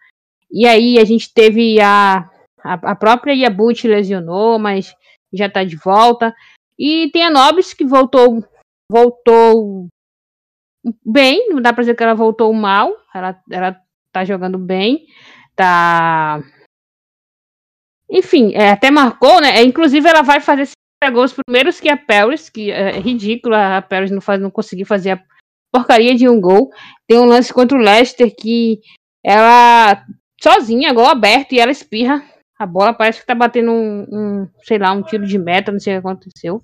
E aí a gente teve a a, a própria Yabut lesionou, mas já está de volta. E tem a Nobis que voltou voltou bem, não dá para dizer que ela voltou mal, ela, ela tá jogando bem, tá enfim, é, até marcou, né? É, inclusive ela vai fazer gols primeiros que a Paris, que é ridícula, a Paris não faz não conseguir fazer a porcaria de um gol. Tem um lance contra o Leicester que ela sozinha, gol aberto e ela espirra a bola parece que tá batendo um, um, sei lá, um tiro de meta, não sei o que aconteceu.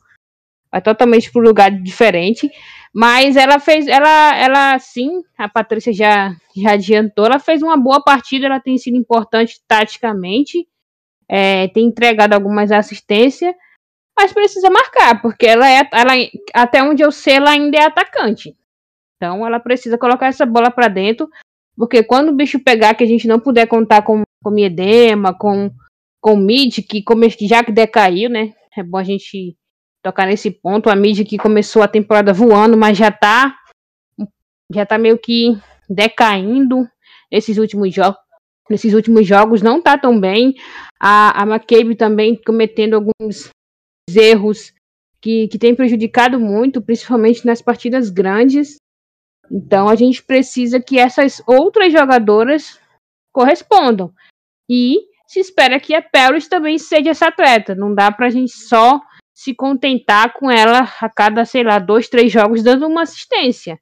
Vai totalmente para um lugar diferente. Mas ela fez, ela, ela sim, a Patrícia já, já adiantou, ela fez uma boa partida, ela tem sido importante taticamente, é, tem entregado algumas assistências, mas precisa marcar, porque ela é, ela, até onde eu sei, ela ainda é atacante. Então ela precisa colocar essa bola para dentro, porque quando o bicho pegar, que a gente não puder contar com, com Miedema, com com mid, que come, já que decaiu, né? É bom a gente tocar nesse ponto. A mid que começou a temporada voando, mas já tá já tá meio que decaindo nesses últimos jogos. Nesses últimos jogos não tá tão bem. A, a McCabe também cometendo alguns erros que, que tem prejudicado muito, principalmente nas partidas grandes. Então a gente precisa que essas outras jogadoras correspondam. E se espera que a Paris também seja essa atleta. Não dá pra gente só se contentar com ela a cada, sei lá, dois, três jogos dando uma assistência.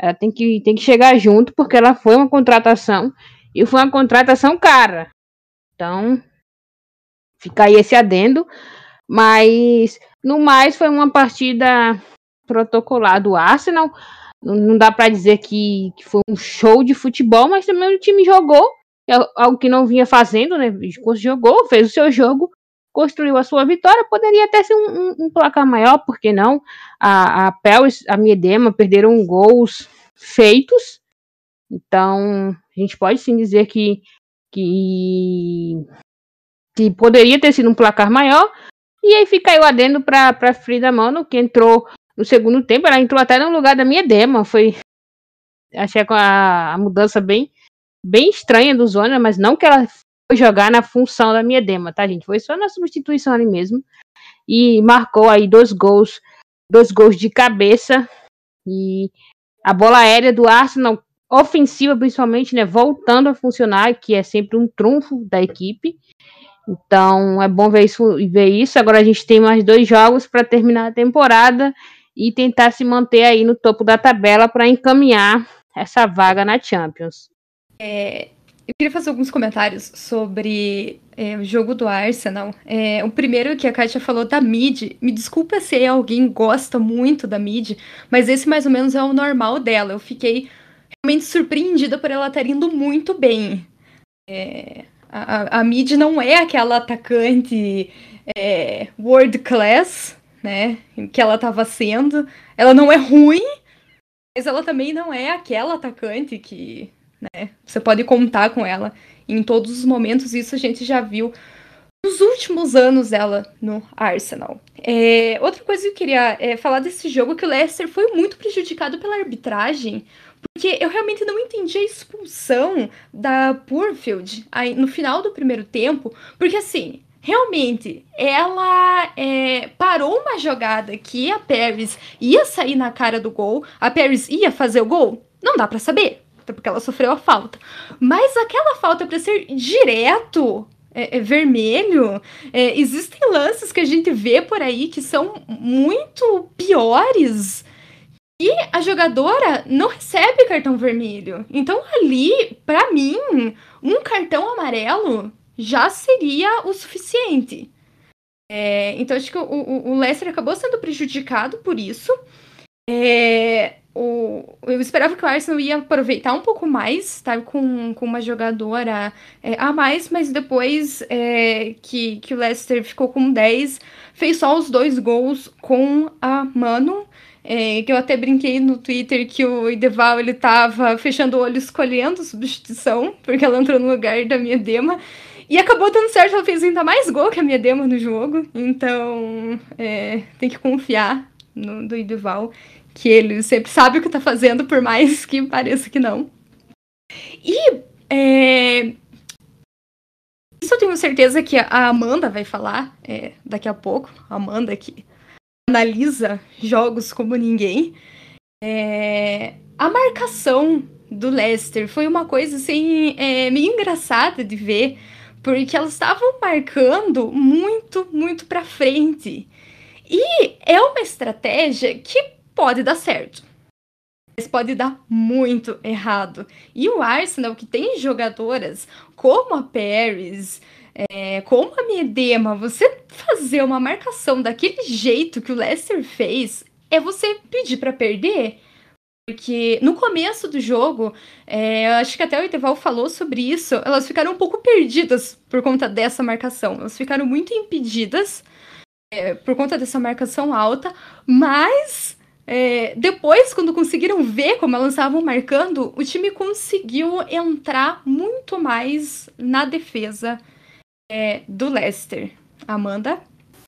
Ela tem que, tem que chegar junto, porque ela foi uma contratação e foi uma contratação cara. Então, fica aí esse adendo. Mas, no mais, foi uma partida protocolar do Arsenal. Não, dá para dizer que, que foi um show de futebol, mas também o time jogou é algo que não vinha fazendo, né? Jogou, fez o seu jogo, construiu a sua vitória. Poderia até ser um, um, um placar maior, porque não? A, a Pels, a Miedema perderam gols feitos. Então, a gente pode sim dizer que, que, que poderia ter sido um placar maior. E aí fica aí o adendo para Frida Mano, que entrou no segundo tempo. Ela entrou até no lugar da Miedema. Foi. Achei a, a mudança bem bem estranha do Zona, mas não que ela foi jogar na função da Miedema, tá, gente? Foi só na substituição ali mesmo. E marcou aí dois gols, dois gols de cabeça. E a bola aérea do Arsenal, ofensiva principalmente, né? Voltando a funcionar, que é sempre um trunfo da equipe. Então é bom ver isso, ver isso. Agora a gente tem mais dois jogos para terminar a temporada e tentar se manter aí no topo da tabela para encaminhar essa vaga na Champions. É, eu queria fazer alguns comentários sobre é, o jogo do Arsenal. É, o primeiro que a Kátia falou da mid. Me desculpa se alguém gosta muito da mid, mas esse mais ou menos é o normal dela. Eu fiquei realmente surpreendida por ela estar indo muito bem. É, a, a mid não é aquela atacante é, world class, né? Que ela estava sendo. Ela não é ruim, mas ela também não é aquela atacante que né? Você pode contar com ela em todos os momentos, isso a gente já viu nos últimos anos dela no Arsenal. É, outra coisa que eu queria é, falar desse jogo é que o Leicester foi muito prejudicado pela arbitragem, Porque eu realmente não entendi a expulsão da Purfield aí, no final do primeiro tempo, porque assim, realmente, ela é, parou uma jogada que a Paris ia sair na cara do gol, a Paris ia fazer o gol? Não dá para saber, até porque ela sofreu a falta. Mas aquela falta para ser direto é, é vermelho, é, existem lances que a gente vê por aí que são muito piores e a jogadora não recebe cartão vermelho. Então ali, para mim, um cartão amarelo já seria o suficiente. É, então acho que o, o, o, Leicester acabou sendo prejudicado por isso. É, o, eu esperava que o Arsenal ia aproveitar um pouco mais, tá? Com, com uma jogadora é, a mais, mas depois é, que, que o Leicester ficou com 10, fez só os dois gols com a Mano. É, que eu até brinquei no Twitter que o Ideval ele tava fechando o olho escolhendo substituição, porque ela entrou no lugar da minha Dema. E acabou dando certo, ela fez ainda mais gol que a minha Dema no jogo. Então, é, tem que confiar no do Ideval, que ele sempre sabe o que tá fazendo, por mais que pareça que não. E é, isso eu tenho certeza que a Amanda vai falar é, daqui a pouco. A Amanda que analisa jogos como ninguém. É, a marcação do Leicester foi uma coisa assim é, meio engraçada de ver, porque elas estavam marcando muito, muito para frente. E é uma estratégia que pode dar certo. Mas pode dar muito errado. E o Arsenal, que tem jogadoras como a Paris, é, como a Miedema, você fazer uma marcação daquele jeito que o Leicester fez é você pedir para perder. Porque no começo do jogo, é, acho que até o Iteval falou sobre isso, elas ficaram um pouco perdidas por conta dessa marcação. Elas ficaram muito impedidas é, por conta dessa marcação alta, mas é, depois, quando conseguiram ver como elas estavam marcando, o time conseguiu entrar muito mais na defesa é, do Leicester. Amanda?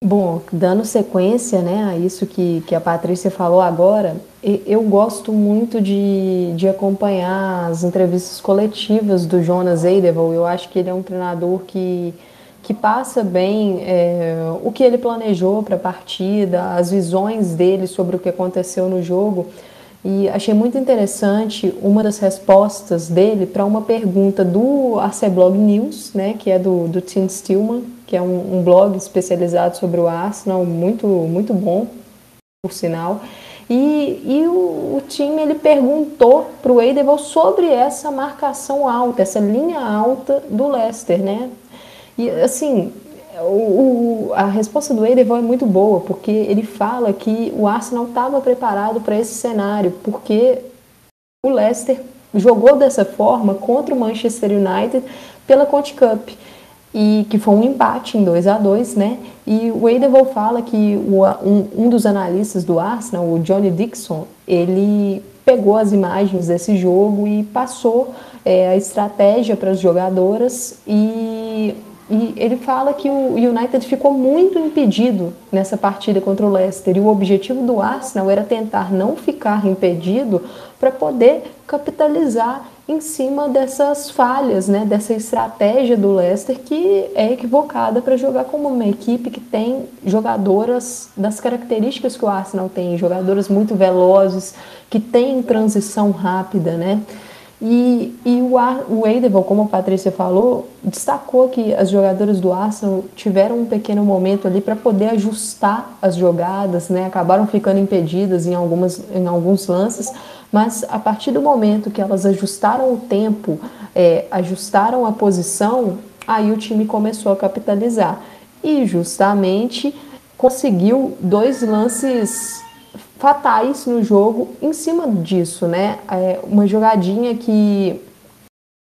Bom, dando sequência né, a isso que, que a Patrícia falou agora, eu gosto muito de, de acompanhar as entrevistas coletivas do Jonas Eideval. Eu acho que ele é um treinador que, que passa bem é, o que ele planejou para a partida, as visões dele sobre o que aconteceu no jogo. E achei muito interessante uma das respostas dele para uma pergunta do Arceblog News, né, que é do, do Tim Stillman, que é um, um, blog especializado sobre o Arsenal, muito, muito bom, por sinal. E, e o, o time ele perguntou para o Eidevall sobre essa marcação alta, essa linha alta do Leicester, né? E assim, o, a resposta do Edeval é muito boa, porque ele fala que o Arsenal estava preparado para esse cenário, porque o Leicester jogou dessa forma contra o Manchester United pela Conte Cup, e que foi um empate em 2 a 2 né? E o Edeval fala que o, um, um dos analistas do Arsenal, o Johnny Dixon, ele pegou as imagens desse jogo e passou é, a estratégia para as jogadoras e e ele fala que o United ficou muito impedido nessa partida contra o Leicester. E o objetivo do Arsenal era tentar não ficar impedido para poder capitalizar em cima dessas falhas, né, dessa estratégia do Leicester que é equivocada para jogar como uma equipe que tem jogadoras das características que o Arsenal tem, jogadoras muito velozes, que têm transição rápida, né? E, e o, o Eidevall, como a Patrícia falou, destacou que as jogadoras do Arsenal tiveram um pequeno momento ali para poder ajustar as jogadas, né? acabaram ficando impedidas em, algumas, em alguns lances, mas a partir do momento que elas ajustaram o tempo, é, ajustaram a posição, aí o time começou a capitalizar. E justamente conseguiu dois lances fatais no jogo em cima disso, né? É uma jogadinha que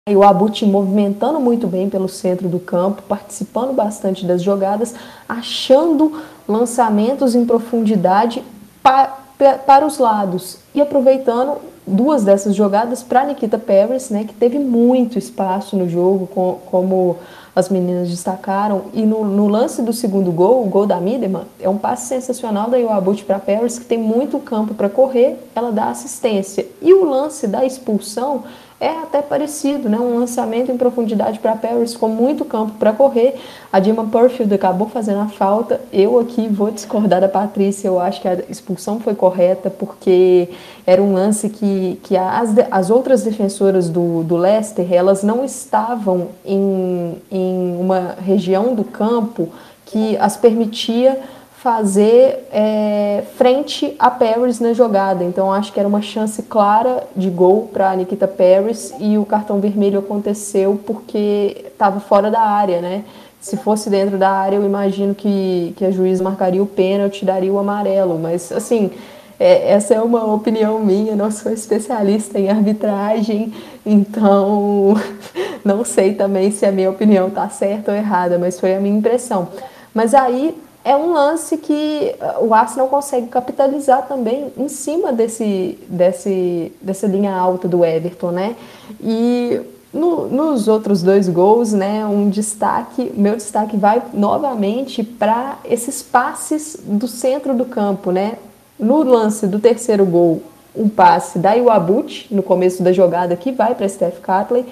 o Abut movimentando muito bem pelo centro do campo, participando bastante das jogadas, achando lançamentos em profundidade pa, pa, para os lados e aproveitando duas dessas jogadas para Nikita Paris, né, que teve muito espaço no jogo, com, como as meninas destacaram. E no, no, lance do segundo gol, o gol da Mideman, é um passe sensacional da Iwabut para Paris, que tem muito campo para correr, ela dá assistência. E o lance da expulsão é até parecido, né? Um lançamento em profundidade para Paris com muito campo para correr. A Dima Purfield acabou fazendo a falta. Eu aqui vou discordar da Patrícia. Eu acho que a expulsão foi correta porque era um lance que, que as, as outras defensoras do, do Leicester elas não estavam em, em uma região do campo que as permitia fazer é, frente a Paris na jogada. Então acho que era uma chance clara de gol para Nikita Paris e o cartão vermelho aconteceu porque estava fora da área, né? Se fosse dentro da área, eu imagino que, que a juíza marcaria o pênalti, daria o amarelo. Mas assim, é, essa é uma opinião minha, não sou especialista em arbitragem, então não sei também se a minha opinião está certa ou errada, mas foi a minha impressão. Mas aí é um lance que uh, o Arsenal consegue capitalizar também em cima desse, desse, dessa linha alta do Everton, né? E no, nos outros dois gols, né, um destaque, meu destaque vai novamente para esses passes do centro do campo, né? No lance do terceiro gol, um passe da Iwabut no começo da jogada que vai para Steph Catley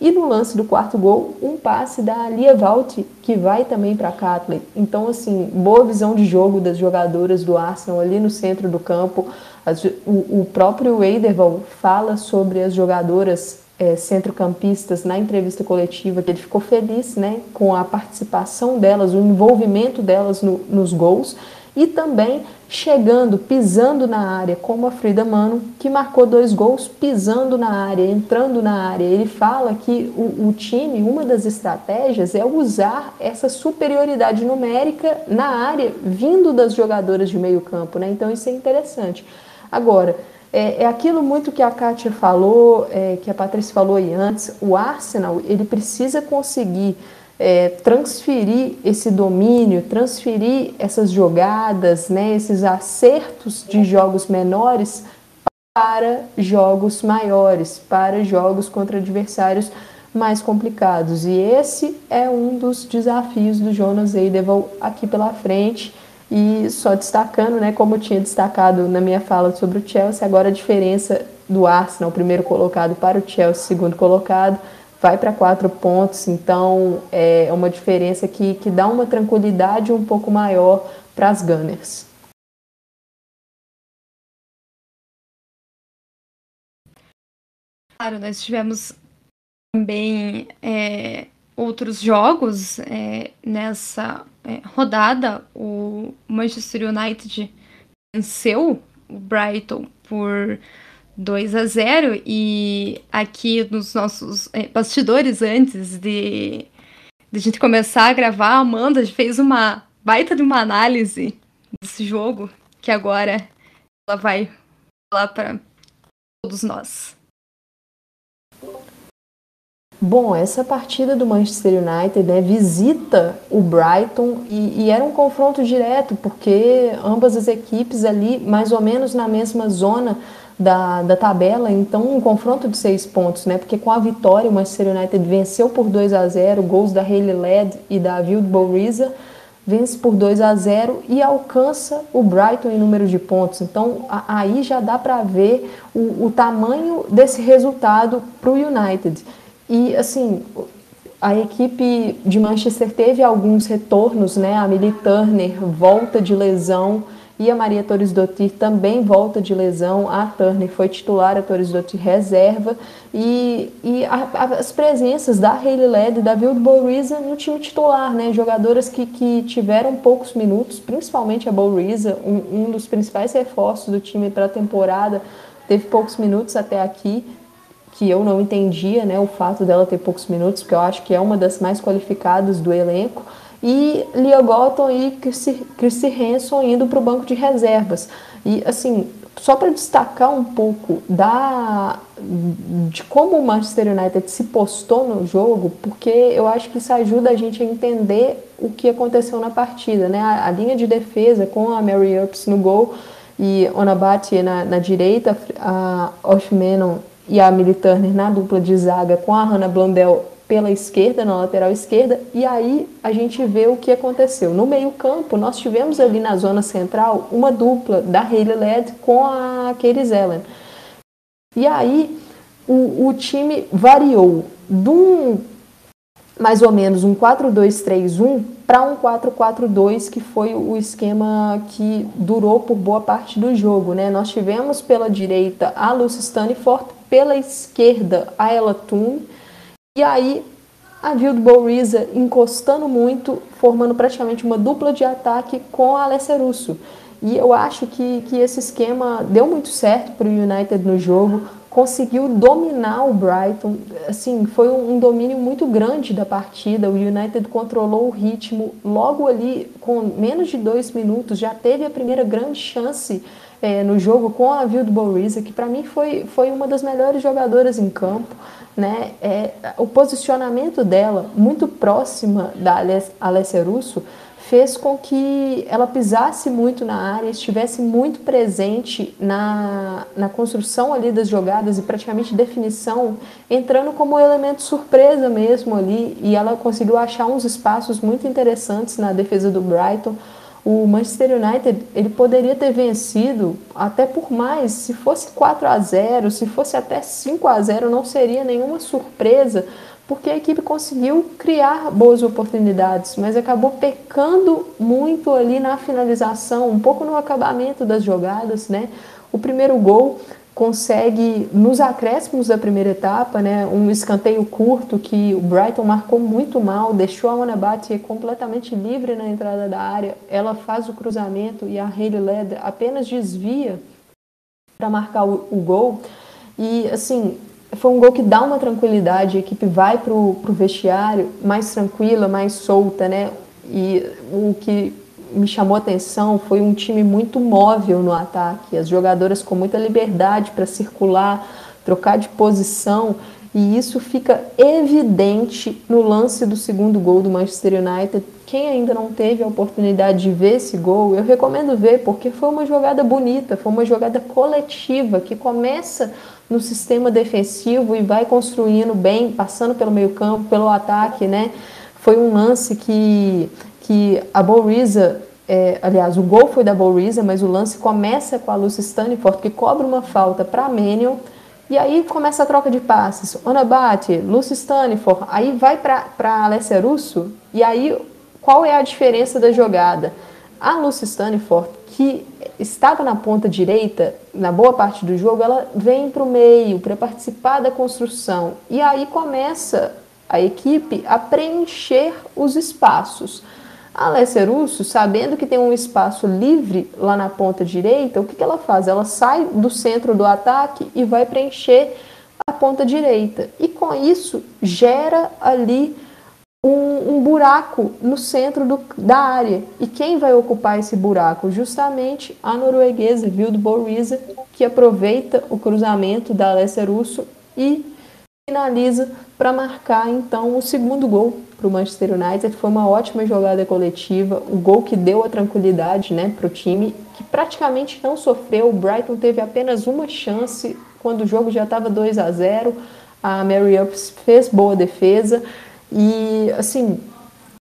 e no lance do quarto gol, um passe da Lia Valt, que vai também para Catley. Então, assim, boa visão de jogo das jogadoras do Arsenal ali no centro do campo. As, o, o, próprio Eiderval fala sobre as jogadoras é, centrocampistas na entrevista coletiva, que ele ficou feliz né, com a participação delas, o envolvimento delas no, nos gols e também chegando, pisando na área, como a Frida Mano, que marcou dois gols pisando na área, entrando na área. Ele fala que o, o time, uma das estratégias é usar essa superioridade numérica na área, vindo das jogadoras de meio campo, né? Então isso é interessante. Agora, é, é aquilo muito que a Kátia falou, é, que a Patrícia falou aí antes, o Arsenal, ele precisa conseguir é, transferir esse domínio, transferir essas jogadas, né, esses acertos de jogos menores para jogos maiores, para jogos contra adversários mais complicados. E esse é um dos desafios do Jonas Eideval aqui pela frente. E só destacando, né, como eu tinha destacado na minha fala sobre o Chelsea, agora a diferença do Arsenal, primeiro colocado, para o Chelsea, segundo colocado, vai para quatro pontos, então é uma diferença que, que dá uma tranquilidade um pouco maior para as Gunners. Claro, nós tivemos também é, outros jogos é, nessa é, rodada. O Manchester United venceu o Brighton por 2 a 0 e aqui nos nossos é, bastidores antes de, de a gente começar a gravar, a Amanda fez uma baita de uma análise desse jogo que agora ela vai falar para todos nós. Bom, essa partida do Manchester United né, visita o Brighton e, e, era um confronto direto, porque ambas as equipes ali, mais ou menos na mesma zona da, da tabela, então um confronto de seis pontos, né? Porque com a vitória o Manchester United venceu por 2 a 0 gols da Hayley Led e da Wildbow Riza, vence por 2 a 0 e alcança o Brighton em número de pontos. Então a, aí já dá para ver o, o tamanho desse resultado para o United. E assim, a equipe de Manchester teve alguns retornos, né? A Millie Turner volta de lesão e a Maria Torres Dottir também volta de lesão. A Turner foi titular, a Torres Dottir reserva. E, e a, a, as presenças da Hayley Led e da Wild Boriza no time titular, né? Jogadoras que, que tiveram poucos minutos, principalmente a Boriza, um, um dos principais reforços do time para a temporada, teve poucos minutos até aqui que eu não entendia, né, o fato dela ter poucos minutos, porque eu acho que é uma das mais qualificadas do elenco, e Lia Gotton e Chrissy Hanson indo para o banco de reservas. E assim, só para destacar um pouco da de como o Manchester United se postou no jogo, porque eu acho que isso ajuda a gente a entender o que aconteceu na partida, né? A, a linha de defesa com a Mary Earps no gol e Onabati na, na direita, a Oshmenon e a Millie Turner na dupla de zaga com a Hannah Blondell pela esquerda, na lateral esquerda, e aí a gente vê o que aconteceu. No meio-campo, nós tivemos ali na zona central uma dupla da Hayley Led com a Katie Zellen. E aí o, o time variou de um mais ou menos um 4-2-3-1 para um 4-4-2, que foi o esquema que durou por boa parte do jogo. Né? Nós tivemos pela direita a Lucy Stanifort, pela esquerda a Ella Toon, e aí a Wild Boriza encostando muito, formando praticamente uma dupla de ataque com a Alessia Russo. E eu acho que, que esse esquema deu muito certo para o United no jogo conseguiu dominar o Brighton. Assim, foi um domínio muito grande da partida. O United controlou o ritmo logo ali, com menos de dois minutos, já teve a primeira grande chance é, no jogo com a Wild Borisa, que para mim foi, foi uma das melhores jogadoras em campo. Né? É, o posicionamento dela, muito próxima da Alessia Russo, fez com que ela pisasse muito na área, estivesse muito presente na, na construção ali das jogadas e praticamente definição, entrando como elemento surpresa mesmo ali, e ela conseguiu achar uns espaços muito interessantes na defesa do Brighton. O Manchester United ele poderia ter vencido até por mais, se fosse 4 a 0, se fosse até 5 a 0, não seria nenhuma surpresa, porque a equipe conseguiu criar boas oportunidades, mas acabou pecando muito ali na finalização, um pouco no acabamento das jogadas, né? O primeiro gol consegue nos acréscimos da primeira etapa, né, um escanteio curto que o Brighton marcou muito mal, deixou a Wanabati completamente livre na entrada da área. Ela faz o cruzamento e a Hayley Leder apenas desvia para marcar o, o gol. E assim, foi um gol que dá uma tranquilidade, a equipe vai para o vestiário mais tranquila, mais solta, né? E o que me chamou a atenção foi um time muito móvel no ataque, as jogadoras com muita liberdade para circular, trocar de posição, e isso fica evidente no lance do segundo gol do Manchester United. Quem ainda não teve a oportunidade de ver esse gol, eu recomendo ver, porque foi uma jogada bonita, foi uma jogada coletiva que começa no sistema defensivo e vai construindo bem, passando pelo meio campo, pelo ataque, né? Foi um lance que, que a Boriza, é, aliás, o gol foi da Boriza, mas o lance começa com a Lucy Stanford, que cobra uma falta para a Menion, e aí começa a troca de passes. Onabate, Lucy Stanford, aí vai para Alessia Russo, e aí qual é a diferença da jogada? A Lucy Stanford, que estava na ponta direita, na boa parte do jogo, ela vem para o meio para participar da construção. E aí começa a equipe a preencher os espaços. A Alessia Russo, sabendo que tem um espaço livre lá na ponta direita, o que, que ela faz? Ela sai do centro do ataque e vai preencher a ponta direita. E com isso gera ali um, um buraco no centro do, da área. E quem vai ocupar esse buraco? Justamente a norueguesa Vilde Borisa, que aproveita o cruzamento da Alessia Russo e finaliza para marcar então o segundo gol para o Manchester United. Foi uma ótima jogada coletiva, o gol que deu a tranquilidade né, para o time, que praticamente não sofreu. O Brighton teve apenas uma chance quando o jogo já estava 2 a 0. A Mary Ups fez boa defesa. E, assim,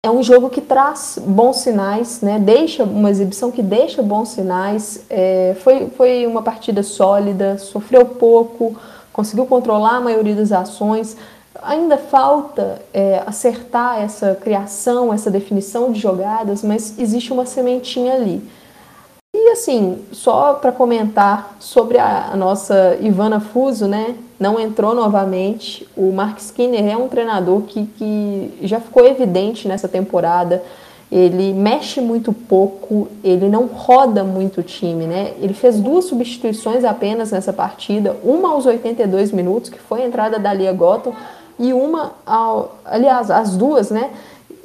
é um jogo que traz bons sinais, né? Deixa uma exibição que deixa bons sinais. É, foi, foi uma partida sólida, sofreu pouco, conseguiu controlar a maioria das ações. Ainda falta é, acertar essa criação, essa definição de jogadas, mas existe uma sementinha ali. E assim, só para comentar sobre a, a, nossa Ivana Fuso, né? Não entrou novamente. O Mark Skinner é um treinador que, que já ficou evidente nessa temporada. Ele mexe muito pouco, ele não roda muito o time, né? Ele fez duas substituições apenas nessa partida, uma aos 82 minutos, que foi a entrada da Lia Gotham, e uma, ao, aliás, as duas, né?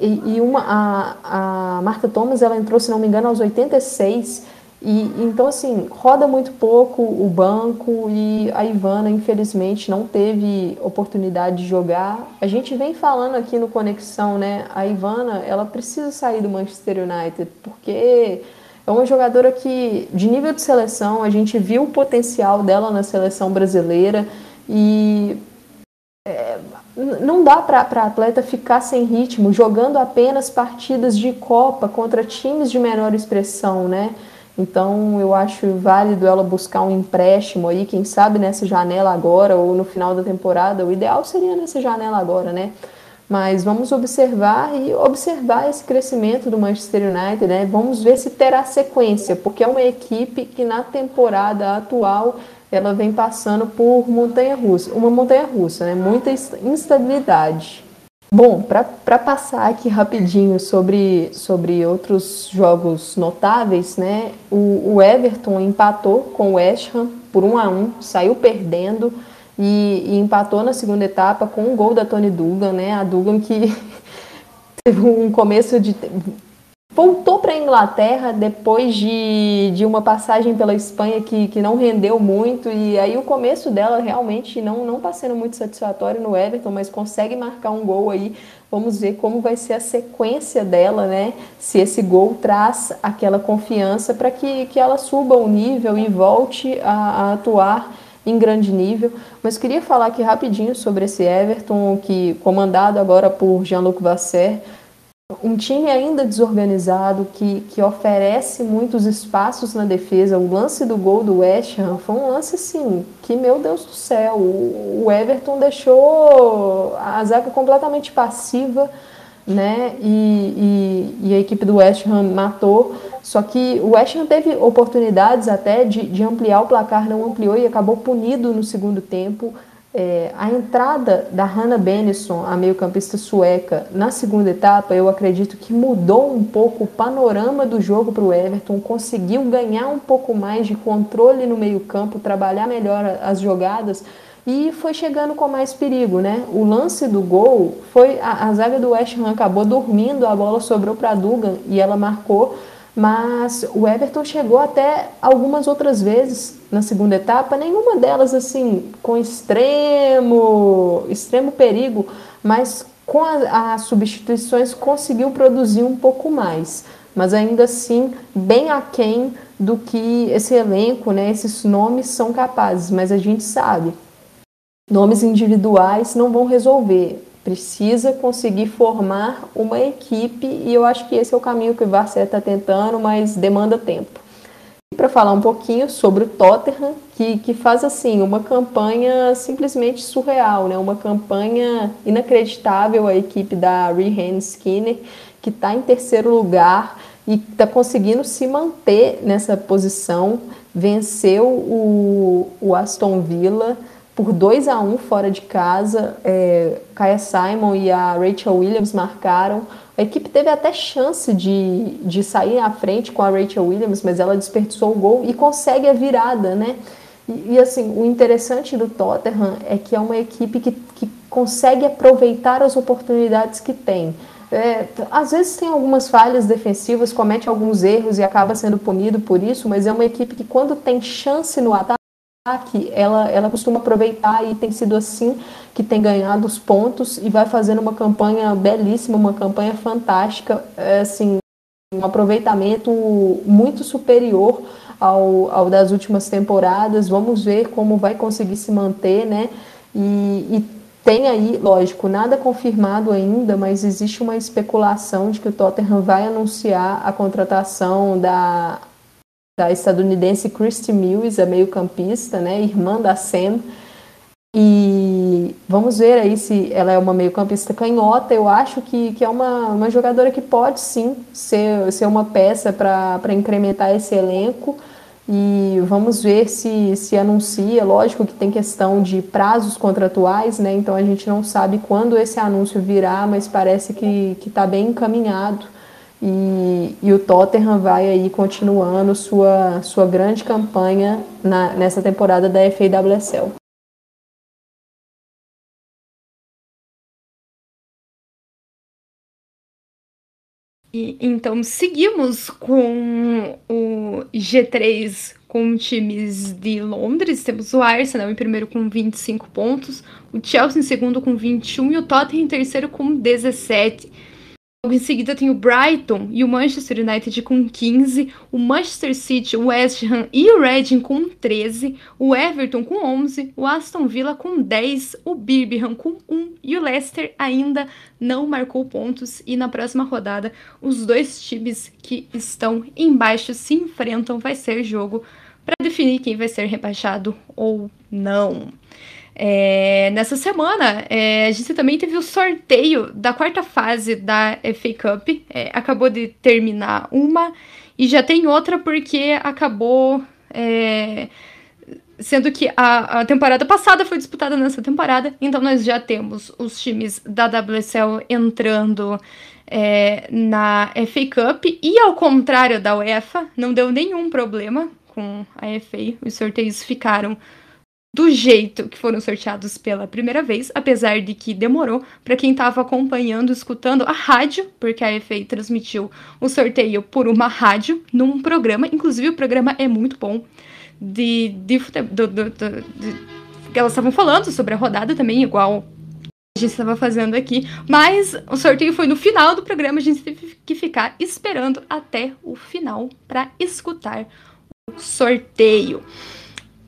E, e uma, a, a Marta Thomas, ela entrou, se não me engano, aos 86 e então assim, roda muito pouco o banco e a Ivana, infelizmente, não teve oportunidade de jogar. A gente vem falando aqui no Conexão, né? A Ivana, ela precisa sair do Manchester United, porque é uma jogadora que, de nível de seleção, a gente viu o potencial dela na seleção brasileira e é, não dá para atleta ficar sem ritmo, jogando apenas partidas de Copa contra times de menor expressão, né? Então eu acho válido ela buscar um empréstimo aí, quem sabe nessa janela agora ou no final da temporada. O ideal seria nessa janela agora, né? Mas vamos observar e observar esse crescimento do Manchester United, né? Vamos ver se terá sequência, porque é uma equipe que na temporada atual ela vem passando por montanha russa, uma montanha russa, né? Muita instabilidade. Bom, para passar aqui rapidinho sobre, sobre outros jogos notáveis, né? O, o, Everton empatou com o West Ham por 1 a 1 saiu perdendo e, e, empatou na segunda etapa com um gol da Tony Dugan, né? A Dugan que teve um começo de voltou para a Inglaterra depois de, de uma passagem pela Espanha que, que não rendeu muito e aí o começo dela realmente não não está sendo muito satisfatório no Everton, mas consegue marcar um gol aí. Vamos ver como vai ser a sequência dela, né? Se esse gol traz aquela confiança para que, que ela suba o nível e volte a, a atuar em grande nível. Mas queria falar aqui rapidinho sobre esse Everton, que comandado agora por Jean-Luc Vasser, um time ainda desorganizado, que, que oferece muitos espaços na defesa. O lance do gol do West Ham foi um lance assim, que meu Deus do céu, o, o Everton deixou a zaga completamente passiva, né? E, e, e, a equipe do West Ham matou. Só que o West Ham teve oportunidades até de, de ampliar o placar, não ampliou e acabou punido no segundo tempo. É, a entrada da Hannah Benison, a meio-campista sueca, na segunda etapa, eu acredito que mudou um pouco o panorama do jogo para o Everton, conseguiu ganhar um pouco mais de controle no meio-campo, trabalhar melhor as jogadas e foi chegando com mais perigo, né? O lance do gol foi a, a zaga do West Ham acabou dormindo, a bola sobrou para Dugan e ela marcou mas o Everton chegou até algumas outras vezes na segunda etapa, nenhuma delas assim com extremo, extremo perigo, mas com as substituições conseguiu produzir um pouco mais, mas ainda assim bem aquém do que esse elenco, né, esses nomes são capazes, mas a gente sabe, nomes individuais não vão resolver precisa conseguir formar uma equipe e eu acho que esse é o caminho que o Varset está tentando, mas demanda tempo. Para falar um pouquinho sobre o Tottenham, que, que faz assim uma campanha simplesmente surreal, né? uma campanha inacreditável, a equipe da Rehan Skinner, que está em terceiro lugar e está conseguindo se manter nessa posição, venceu o, o Aston Villa, por 2 a 1 fora de casa. É, Kaya Simon e a Rachel Williams marcaram. A equipe teve até chance de, de sair à frente com a Rachel Williams, mas ela desperdiçou o gol e consegue a virada, né? E, e assim, o interessante do Tottenham é que é uma equipe que, que consegue aproveitar as oportunidades que tem. É, às vezes tem algumas falhas defensivas, comete alguns erros e acaba sendo punido por isso, mas é uma equipe que quando tem chance no ataque que ela, ela costuma aproveitar e tem sido assim que tem ganhado os pontos e vai fazendo uma campanha belíssima, uma campanha fantástica, é, assim, um aproveitamento muito superior ao, ao das últimas temporadas. Vamos ver como vai conseguir se manter, né? E, e tem aí, lógico, nada confirmado ainda, mas existe uma especulação de que o Tottenham vai anunciar a contratação da da estadunidense Christy Mills, a meio-campista, né, irmã da Sam. E vamos ver aí se ela é uma meio-campista canhota. Eu acho que, que é uma, uma jogadora que pode sim ser, ser uma peça para incrementar esse elenco. E vamos ver se se anuncia. Lógico que tem questão de prazos contratuais, né? Então a gente não sabe quando esse anúncio virá, mas parece que está bem encaminhado e, e, o Tottenham vai aí continuando sua, sua grande campanha na, nessa temporada da FAWSL. E, então seguimos com o G3 com times de Londres. Temos o Arsenal em primeiro com 25 pontos, o Chelsea em segundo com 21 e o Tottenham em terceiro com 17. Logo em seguida tem o Brighton e o Manchester United com 15, o Manchester City, o West Ham e o Reading com 13, o Everton com 11, o Aston Villa com 10, o Birmingham com 1 e o Leicester ainda não marcou pontos e na próxima rodada os dois times que estão embaixo se enfrentam, vai ser jogo para definir quem vai ser rebaixado ou não. É, nessa semana, é, a gente também teve o sorteio da quarta fase da FA Cup. É, acabou de terminar uma e já tem outra porque acabou. É, sendo que a, a, temporada passada foi disputada nessa temporada, então nós já temos os times da WSL entrando é, na FA Cup e ao contrário da UEFA, não deu nenhum problema com a FA, os sorteios ficaram do jeito que foram sorteados pela primeira vez, apesar de que demorou para quem estava acompanhando, escutando a rádio, porque a FA transmitiu o sorteio por uma rádio num programa, inclusive o programa é muito bom de, de, do, elas estavam falando sobre a rodada também, igual a gente estava fazendo aqui, mas o sorteio foi no final do programa, a gente teve que ficar esperando até o final para escutar o sorteio.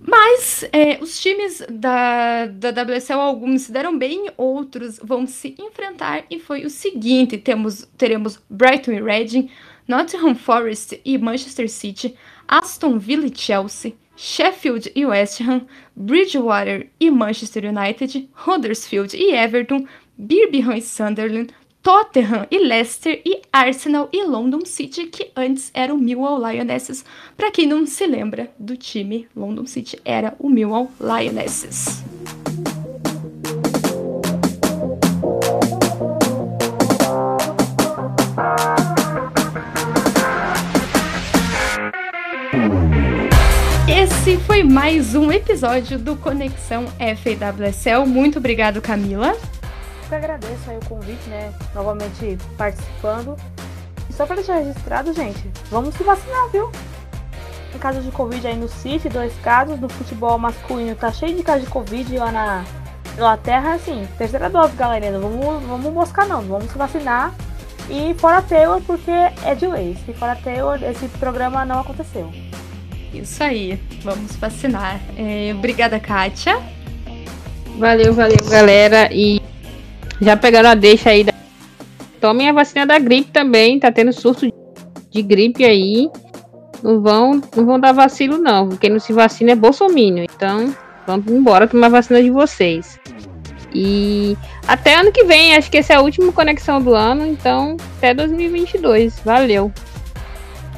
Mas é, os times da, da WSL, alguns se deram bem, outros vão se enfrentar. E foi o seguinte: temos, teremos Brighton e Reading, Nottingham Forest e Manchester City, Aston Villa e Chelsea, Sheffield e West Ham, Bridgewater e Manchester United, Huddersfield e Everton, Birmingham e Sunderland, Tottenham e Leicester e Arsenal e London City, que antes era o Millwall Lionesses. Para quem não se lembra do time, London City era o Millwall Lionesses. Esse foi mais um episódio do Conexão FAWSL. Muito obrigado, Camila que agradeço aí o convite, né? Novamente participando. E só para deixar registrado, gente, vamos se vacinar, viu? Em caso de Covid aí no City, dois casos. No futebol masculino tá cheio de casos de Covid lá na Inglaterra, assim, terceira dose, galerinha. Não vamos, vamos moscar não, vamos se vacinar. E fora Taylor, porque é de lei. Se fora Taylor, esse programa não aconteceu. Isso aí, vamos vacinar. É, obrigada, Kátia. Valeu, valeu, galera. E já pegaram a deixa aí. Da... Tomem a vacina da gripe também. Tá tendo surto de gripe aí. Não vão, não vão dar vacilo, não. Quem não se vacina é bolsominion. Então, vamos embora tomar vacina de vocês. E até ano que vem, acho que essa é a última conexão do ano. Então, até 2022. Valeu.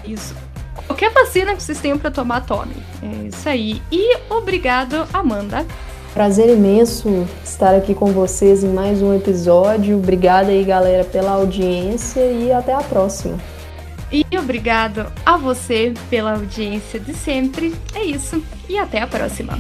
Isso. Qualquer vacina que vocês tenham para tomar, tome. É isso aí. E obrigado, Amanda. Prazer imenso estar aqui com vocês em mais um episódio. Obrigada aí, galera, pela audiência e até a próxima. E obrigado a você pela audiência de sempre. É isso e até a próxima.